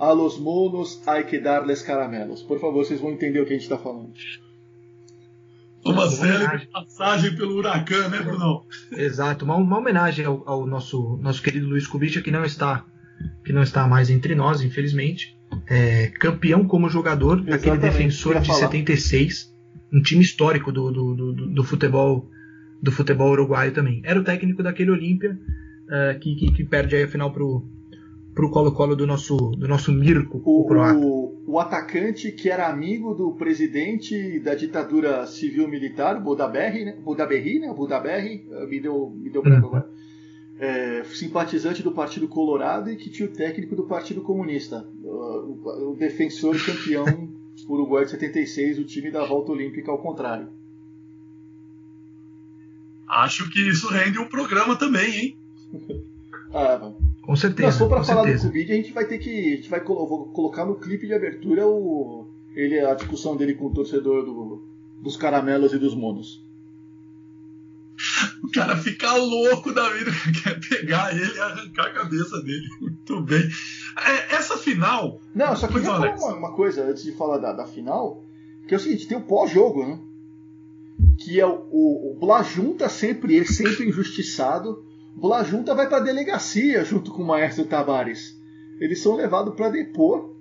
a los monos hay que darles caramelos. Por favor, vocês vão entender o que a gente está falando. Uma célebre passagem pelo huracão, né, Bruno? Exato, uma, uma homenagem ao, ao nosso, nosso querido Luiz Kubica, que não está que não está mais entre nós, infelizmente. É, campeão como jogador, aquele Exatamente, defensor ia de falar. 76, um time histórico do, do, do, do- futebol do futebol uruguaio também. Era o técnico daquele Olímpia é, que, que, que perde aí a final pro pro Colo-Colo do nosso do nosso Mirko, o, O, croata. o, o atacante que era amigo do presidente da ditadura civil-militar, Budaberri, né? Budaberri, né? Budaberri, eh, me deu, me deu branco agora. É, simpatizante do Partido Colorado e que tinha o técnico do Partido Comunista. O, o defensor campeão <laughs> uruguai de 76, o time da volta olímpica ao contrário. Acho que isso rende um programa também, hein? <laughs> Ah, Com certeza. Se for pra falar certeza. do Covid, a gente vai ter que. A gente vai colo- vou colocar no clipe de abertura o, ele, a discussão dele com o torcedor do- dos caramelos e dos monos. O cara fica louco da vida, <laughs> quer pegar ele e arrancar a cabeça dele. Muito bem. É, essa final. Não, só queria falar uma, uma coisa antes de falar da, da final, que é o seguinte, tem o pós-jogo, né? Que é o, o, o Blajunta sempre, ele sempre injustiçado. Blajunta vai pra delegacia junto com o Maestro Tabares. Eles são levados pra depor.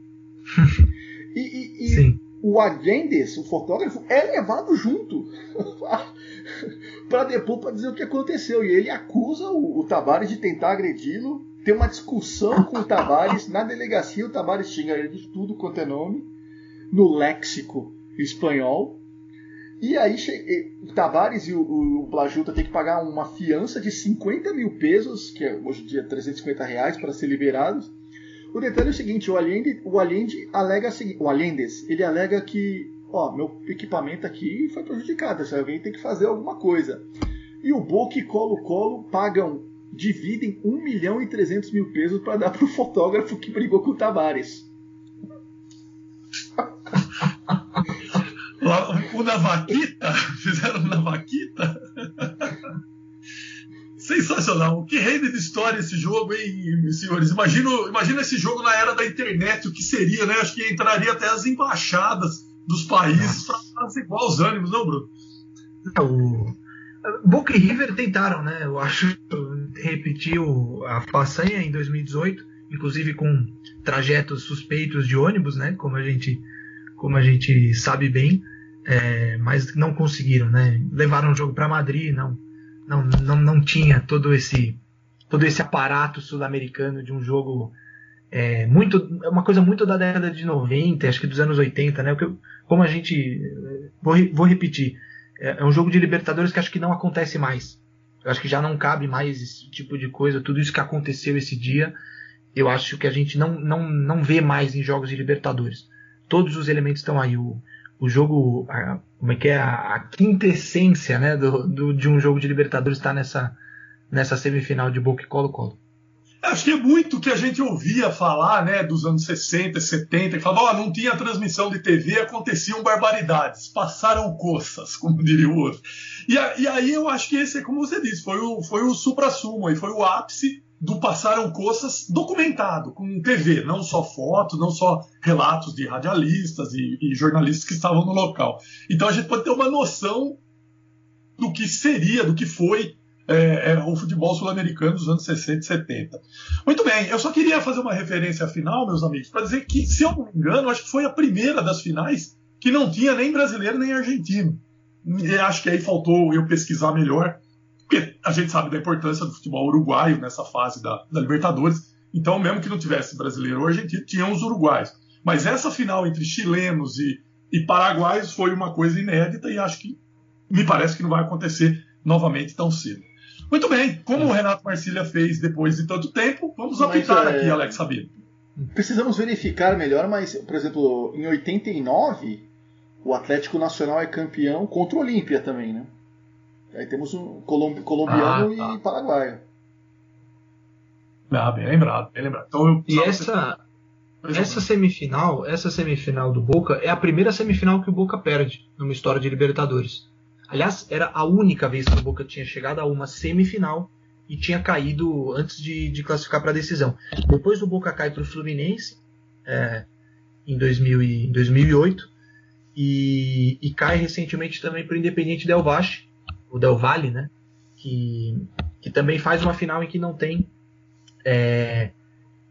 <laughs> E, e- e o Allendes, o fotógrafo, é levado junto <laughs> para depor para dizer o que aconteceu. E ele acusa o, o Tavares de tentar agredi-lo. Tem uma discussão com o Tavares na delegacia. O Tavares xinga ele de tudo quanto é nome, no léxico espanhol. E aí o Tavares e o, o, o Blajuta têm que pagar uma fiança de 50 mil pesos, que é hoje em dia 350 reais, para ser liberados. O detalhe é o seguinte, o Allende, o Allende alega o o Allendes, ele alega que, ó, meu equipamento aqui foi prejudicado, se alguém tem que fazer alguma coisa. E o Boca e Colo-Colo pagam, dividem 1 milhão e 300 mil pesos para dar pro fotógrafo que brigou com o Tavares. <laughs> Lá, O na Vaquita, <laughs> fizeram na Vaquita. <laughs> Sensacional. O que rende de história esse jogo, hein, senhores? Imagina, imagina esse jogo na era da internet, o que seria, né? Acho que entraria até as embaixadas dos países para igual os ânimos, não, Bruno? O Boca e River tentaram, né? Eu acho repetir o- a façanha em 2018, inclusive com trajetos suspeitos de ônibus, né? Como a gente, como a gente sabe bem, é, mas não conseguiram, né? Levaram o jogo para Madrid, não, não, não, não tinha todo esse todo esse aparato sul-americano de um jogo é, muito é uma coisa muito da década de 90, acho que dos anos 80, né? Como a gente vou, vou repetir, é, é um jogo de Libertadores que acho que não acontece mais. Eu acho que já não cabe mais esse tipo de coisa, tudo isso que aconteceu esse dia, eu acho que a gente não, não, não vê mais em jogos de Libertadores. Todos os elementos estão aí. O, o jogo, a- como é que é? A, a quinta essência né, do, do- de um jogo de Libertadores está nessa, nessa semifinal de Boca e Colo-Colo. Acho que é muito que a gente ouvia falar, né, dos anos 60, 70, que falava, ó, não tinha transmissão de TV, aconteciam barbaridades, passaram coças, <laughs> como diria o outro. E, a- e aí eu acho que esse é como você disse, foi o, foi o supra-sumo, foi o ápice do passaram coças documentado, com TV, não só fotos, não só relatos de radialistas e, e jornalistas que estavam no local. Então a gente pode ter uma noção do que seria, do que foi é, é, o futebol sul-americano dos anos 60 e 70. Muito bem, eu só queria fazer uma referência final, meus amigos, para dizer que, se eu não me engano, acho que foi a primeira das finais que não tinha nem brasileiro nem argentino. E acho que aí faltou eu pesquisar melhor, porque a gente sabe da importância do futebol uruguaio nessa fase da, da Libertadores. Então, mesmo que não tivesse brasileiro ou argentino, tinham os uruguaios. Mas essa final entre chilenos e, e paraguaios foi uma coisa inédita e acho que me parece que não vai acontecer novamente tão cedo. Muito bem, como o Renato Marcília fez depois de tanto tempo, vamos apitar é, aqui, Alex Sabino. Precisamos verificar melhor, mas, por exemplo, em 89, o Atlético Nacional é campeão contra o Olímpia também, né? Aí temos um colombi- colombiano Ah, tá. e paraguaio. Ah, bem lembrado, bem lembrado. Então, eu E essa, essa semifinal, essa semifinal do Boca é a primeira semifinal que o Boca perde numa história de Libertadores. Aliás, era a única vez que o Boca tinha chegado a uma semifinal e tinha caído antes de, de classificar para a decisão. Depois o Boca cai para o Fluminense é, em, 2000 e, em 2008 e, e cai recentemente também para o Independiente Del Valle, o Del Valle, né? Que, que também faz uma final em que não tem é,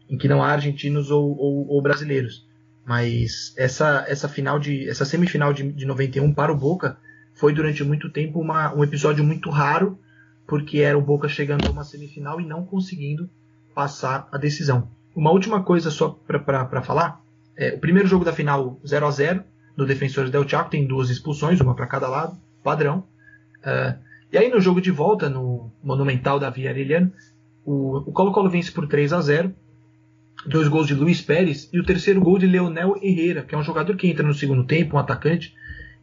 em que não há argentinos ou, ou, ou, brasileiros. Mas essa, essa final de essa semifinal de, de 91 para o Boca foi durante muito tempo uma, um episódio muito raro, porque era o Boca chegando a uma semifinal e não conseguindo passar a decisão. Uma última coisa só para falar: é, o primeiro jogo da final 0 a 0 no Defensores del Chaco tem duas expulsões, uma para cada lado, padrão. Uh, e aí no jogo de volta, no Monumental da Via Arellano, o Colo-Colo vence por 3 a 0 dois gols de Luiz Pérez e o terceiro gol de Leonel Herrera, que é um jogador que entra no segundo tempo, um atacante.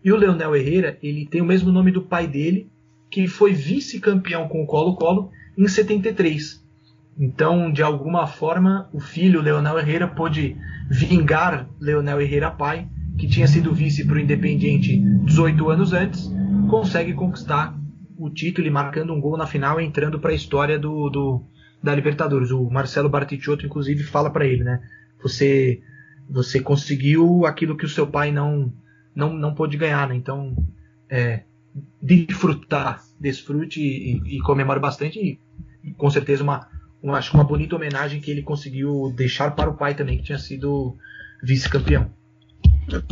E o Leonel Herrera, ele tem o mesmo nome do pai dele, que foi vice-campeão com o Colo-Colo em 73. Então, de alguma forma, o filho Leonel Herrera pôde vingar Leonel Herrera pai, que tinha sido vice para o Independiente 18 anos antes, consegue conquistar o título e marcando um gol na final, entrando para a história do, do, da Libertadores. O Marcelo Bartichotto, inclusive, fala para ele, né? Você, você conseguiu aquilo que o seu pai não, não, não pôde ganhar, né? Então, é, desfrutar, desfrute e, e comemore bastante. E, e, com certeza uma, uma, acho uma bonita homenagem que ele conseguiu deixar para o pai também, que tinha sido vice-campeão.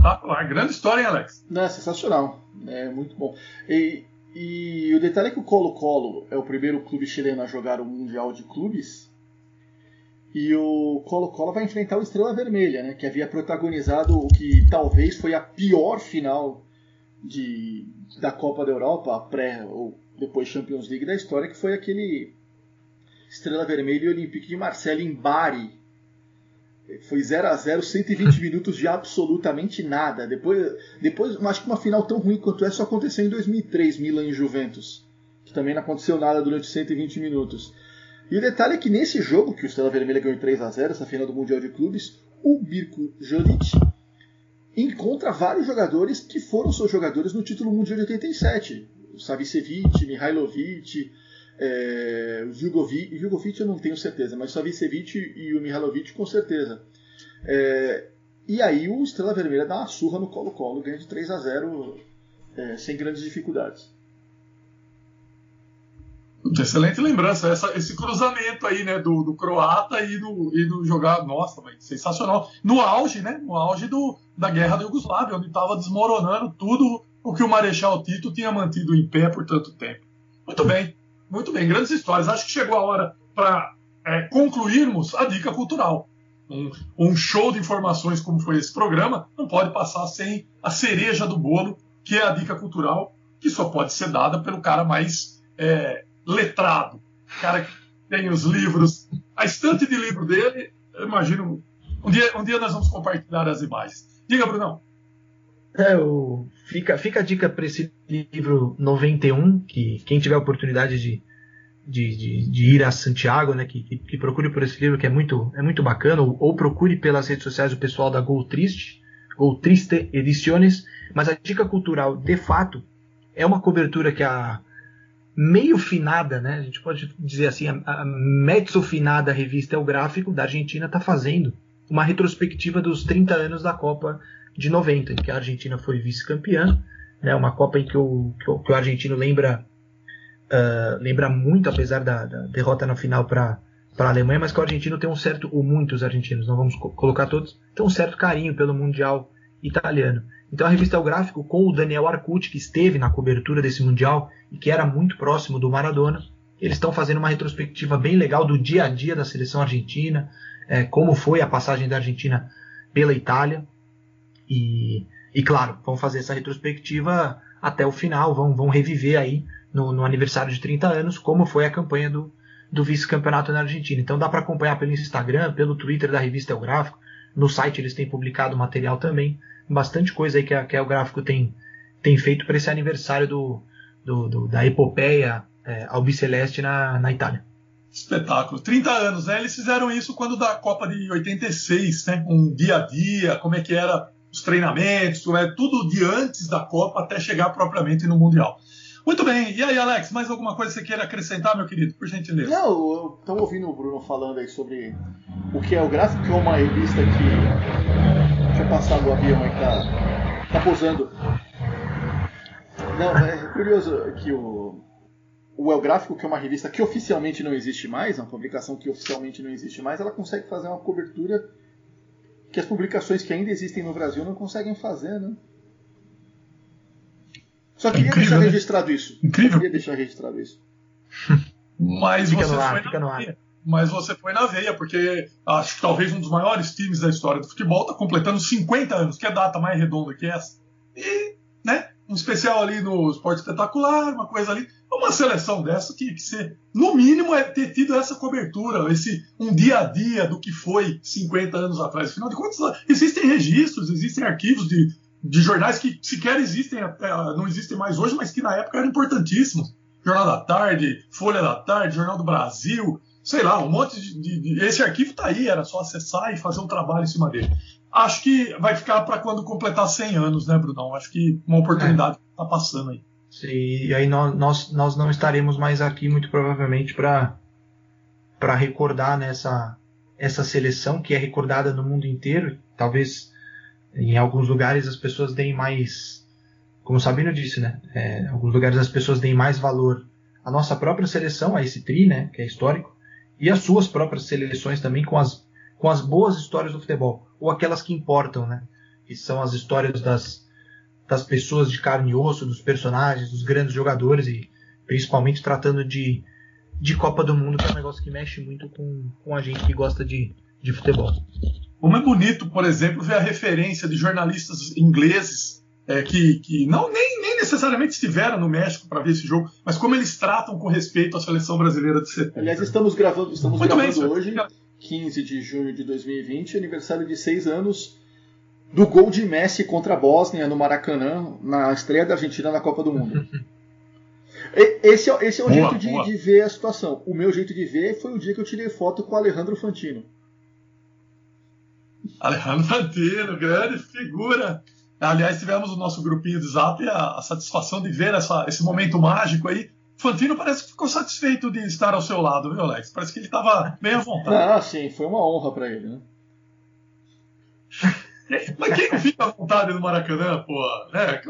Ah, uma grande história, hein, Alex? Não, é sensacional. É muito bom. E, e o detalhe é que o Colo-Colo é o primeiro clube chileno a jogar o Mundial de Clubes. E o Colo-Colo vai enfrentar o Estrela Vermelha, né, que havia protagonizado o que talvez foi a pior final de, da Copa da Europa, pré ou depois Champions League da história, que foi aquele Estrela Vermelha e Olympique de Marseille em Bari, foi 0 a 0 120 minutos de absolutamente nada. Depois, depois acho que uma final tão ruim quanto essa só aconteceu em 2003, Milan e Juventus. Que também não aconteceu nada durante 120 minutos. E o detalhe é que nesse jogo, que o Estrela Vermelha ganhou 3 a 0 essa final do Mundial de Clubes, o Birko Jodic encontra vários jogadores que foram seus jogadores no título mundial de 87. O Savicevic, Mihailovic, é, Vilgovic, eu não tenho certeza, mas Savicevic e o Mihailovic com certeza. É, e aí o Estrela Vermelha dá uma surra no Colo-Colo, ganha de 3 a 0 é, sem grandes dificuldades. Excelente lembrança, essa, esse cruzamento aí, né, do, do croata e do, e do jogar, nossa, sensacional. No auge, né, no auge do, da guerra da Iugoslávia, onde estava desmoronando tudo o que o Marechal Tito tinha mantido em pé por tanto tempo. Muito bem, muito bem, grandes histórias. Acho que chegou a hora para é, concluirmos a dica cultural. Um, um, show de informações como foi esse programa não pode passar sem a cereja do bolo, que é a dica cultural, que só pode ser dada pelo cara mais é, letrado, cara que tem os livros, a estante de livro dele. Eu imagino. Um dia, um dia nós vamos compartilhar as imagens. Diga, Brunão. É, o, fica, fica a dica para esse livro 91, que quem tiver a oportunidade de, de, de, de ir a Santiago, né, que, que, procure por esse livro, que é muito, é muito bacana, ou, ou procure pelas redes sociais o pessoal da Gol Triste, Gol Triste Ediciones, mas a dica cultural, de fato, é uma cobertura que a meio finada, né, a gente pode dizer assim, a, a mezzo finada revista É o Gráfico da Argentina está fazendo uma retrospectiva dos 30 anos da Copa de 90, em que a Argentina foi vice-campeã, né, uma Copa em que o, que o, que o argentino lembra, uh, lembra muito, apesar da, da derrota na final para a Alemanha, mas que o argentino tem um certo, ou muitos argentinos, não vamos co colocar todos, tem um certo carinho pelo Mundial italiano. Então a revista O Gráfico, com o Daniel Arcucci, que esteve na cobertura desse Mundial e que era muito próximo do Maradona, eles estão fazendo uma retrospectiva bem legal do dia a dia da seleção argentina, é, como foi a passagem da Argentina pela Itália. E, e claro, vão fazer essa retrospectiva até o final, vão, vão reviver aí no, no aniversário de 30 anos como foi a campanha do, do vice-campeonato na Argentina. Então dá para acompanhar pelo Instagram, pelo Twitter da revista El Gráfico. No site eles têm publicado material também. Bastante coisa aí que a, que a El Gráfico tem, tem feito para esse aniversário do, do, do, da epopeia é, albiceleste na, na Itália. Espetáculo. 30 anos, né? Eles fizeram isso quando da Copa de 86, né? Um dia a dia, como é que era os treinamentos, é tudo de antes da Copa até chegar propriamente no Mundial. Muito bem. E aí, Alex, mais alguma coisa que você queira acrescentar, meu querido? Por gentileza. Não, estamos ouvindo o Bruno falando aí sobre o que é o gráfico, que é uma revista que. Deixa eu passar o avião aí que tá, tá pousando. Não, é curioso que o, o El Gráfico, que é uma revista que oficialmente não existe mais, uma publicação que oficialmente não existe mais, ela consegue fazer uma cobertura que as publicações que ainda existem no Brasil não conseguem fazer, né? Só queria incrível, deixar né? registrado isso. Incrível. Só queria deixar registrado isso. <laughs> Mas Fica você no ar, foi fica na no ar. veia. Mas você foi na veia, porque acho que talvez um dos maiores times da história do futebol está completando 50 anos, que é a data mais redonda que essa. E, um especial ali no Esporte Espetacular, uma coisa ali. Uma seleção dessa tinha que ser, no mínimo, é ter tido essa cobertura, esse um dia a dia do que foi 50 anos atrás. Afinal de contas, existem registros, existem arquivos de, de jornais que sequer existem, não existem mais hoje, mas que na época eram importantíssimos. Jornal da Tarde, Folha da Tarde, Jornal do Brasil, sei lá, um monte de. de- de- esse arquivo está aí, era só acessar e fazer um trabalho em cima dele. Acho que vai ficar para quando completar 100 anos, né, Brunão? Acho que uma oportunidade está passando aí. E aí nós, nós, nós não estaremos mais aqui, muito provavelmente, para para recordar nessa essa seleção que é recordada no mundo inteiro. Talvez em alguns lugares as pessoas deem mais, como o Sabino disse, né? É, em alguns lugares as pessoas deem mais valor à nossa própria seleção, a esse tri, né? Que é histórico, e às suas próprias seleções também com as com as boas histórias do futebol ou aquelas que importam, né? Que são as histórias das das pessoas de carne e osso, dos personagens, dos grandes jogadores e principalmente tratando de, de Copa do Mundo, que é um negócio que mexe muito com, com a gente que gosta de, de futebol. Como é bonito, por exemplo, ver a referência de jornalistas ingleses é, que, que não nem, nem necessariamente estiveram no México para ver esse jogo, mas como eles tratam com respeito à seleção brasileira de 70. Aliás, estamos gravando, estamos Muito bem, gravando senhor. hoje, 15 de junho de 2020, aniversário de seis anos do gol de Messi contra a Bósnia no Maracanã, na estreia da Argentina na Copa do Mundo. <laughs> Esse é, esse é o Boa, jeito de, de ver a situação. O meu jeito de ver foi o dia que eu tirei foto com o Alejandro Fantino. Alejandro Fantino, grande figura. Aliás, tivemos o nosso grupinho de zap e a, a satisfação de ver essa- esse momento mágico aí. Fantino parece que ficou satisfeito de estar ao seu lado, viu, Alex? Parece que ele estava bem à vontade. Ah, sim, foi uma honra para ele, né? <laughs> Mas quem não fica à vontade no Maracanã, pô? Né?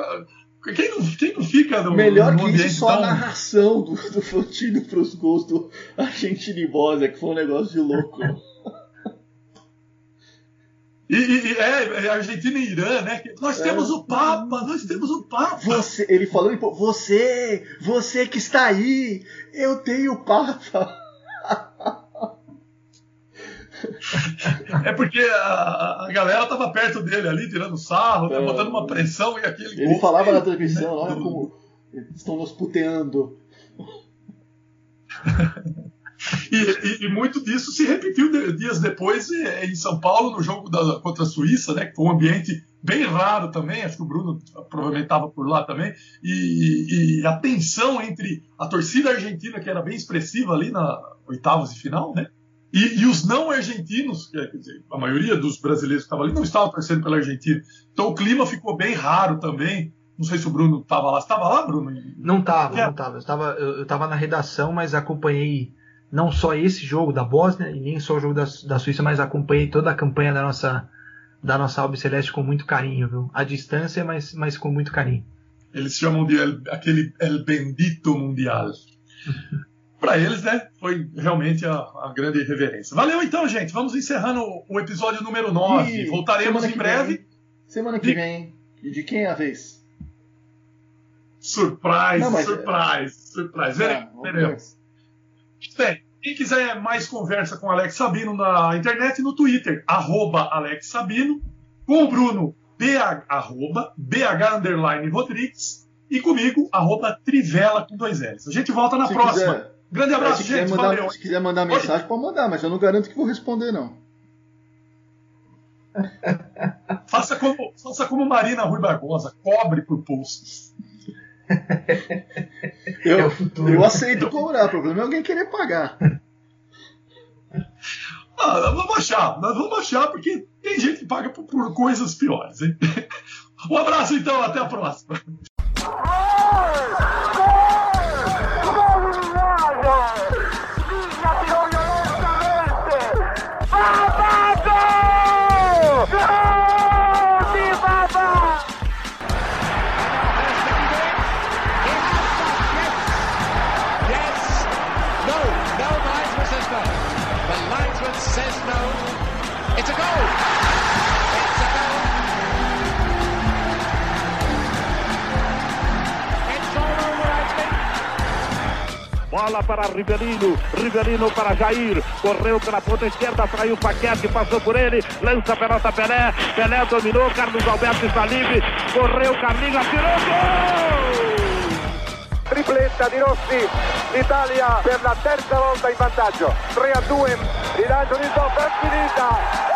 Quem, não, quem não fica no, Melhor no que isso, só a narração do, do Fantino pros gols do Argentina e Bósnia, que foi um negócio de louco. <laughs> E, e- é, é Argentina e Irã, né? Nós É. temos o Papa, nós temos o Papa. Você, ele falando, você, você que está aí, eu tenho o Papa. É porque a, a galera tava perto dele ali, tirando sarro, né, É. botando uma pressão e aquele Ele falava na transmissão, olha <laughs> como estão nos puteando. <laughs> E, e- e muito disso se repetiu de- dias depois eh, em São Paulo, no jogo da- contra a Suíça, né? Que foi um ambiente bem raro também. Acho que o Bruno provavelmente estava por lá também. E, e a tensão entre a torcida argentina, que era bem expressiva ali na oitavas de final, né? E, e os não argentinos, é, quer dizer, a maioria dos brasileiros que estavam ali não estavam torcendo pela Argentina. Então o clima ficou bem raro também. Não sei se o Bruno estava lá. Você estava lá, Bruno? Não tava, É. não. Eu estava, eu, eu tava na redação, mas acompanhei não só esse jogo da Bósnia e nem só o jogo da, da Suíça, mas acompanhei toda a campanha da nossa da nossa Albi Celeste com muito carinho, viu? À distância, mas, mas com muito carinho. Eles chamam de el- aquele El Bendito Mundial. <laughs> Para eles, né? Foi realmente a, a grande reverência. Valeu então, gente. Vamos encerrando o, o episódio número 9. E Voltaremos em breve. vem- semana que vem. E de quem é a vez? Surprise, Não, mas- surprise, surprise. Veremos, Ah, veremos. Bem, quem quiser mais conversa com Alex Sabino na internet, no Twitter, arroba Alex Sabino, com o Bruno, BH, arroba, BH underline Rodrigues, e comigo, arroba Trivela com dois L's. A gente volta na Se próxima. quiser- Grande abraço, se quiser gente. mandar, Valeu. Se quiser mandar mensagem, pode mandar, mas eu não garanto que vou responder, não. Faça como, faça como Marina Rui Barbosa, cobre por posts. <laughs> eu, é o futuro. Eu aceito cobrar, o problema é alguém querer pagar. <laughs> Ah, vamos baixar, nós vamos baixar, porque tem gente que paga por, por coisas piores. Hein? <laughs> Um abraço então, até a próxima. Bola para Rivelino, Rivelino para Jair, correu pela ponta esquerda, traiu o Paquete, passou por ele, lança a pelota Pelé, Pelé dominou, Carlos Alberto está livre, correu, Carlinhos, atirou, gol! tripletta di Rossi, l'Italia per la terza volta in vantaggio, 3 a 2, rilancio di Zoff, è finita,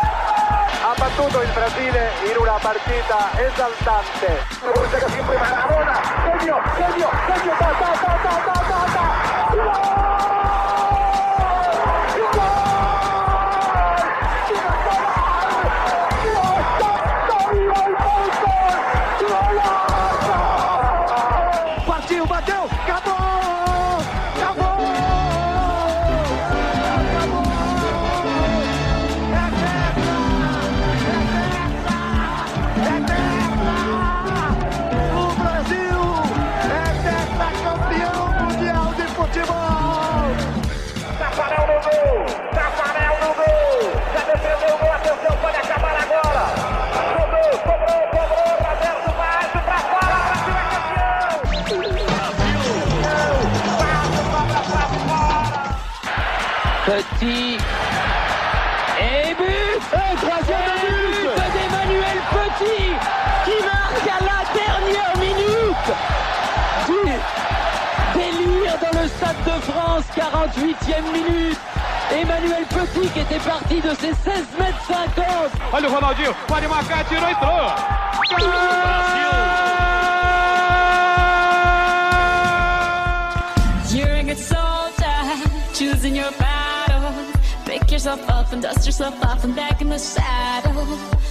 ha battuto il Brasile in una partita esaltante. Busca sempre Maradona, segno, segno, segno, ta ta ta ta ta ta ta. Petit. Et but Et troisième but d'Emmanuel Petit qui marque à la dernière minute du délire dans le Stade de France, 48e minute. Emmanuel Petit qui était parti de ses 16 mètres 50. Olha o Ronaldinho, pode marcar, tirou, entrou! You're yourself up and dust yourself off and back in the saddle.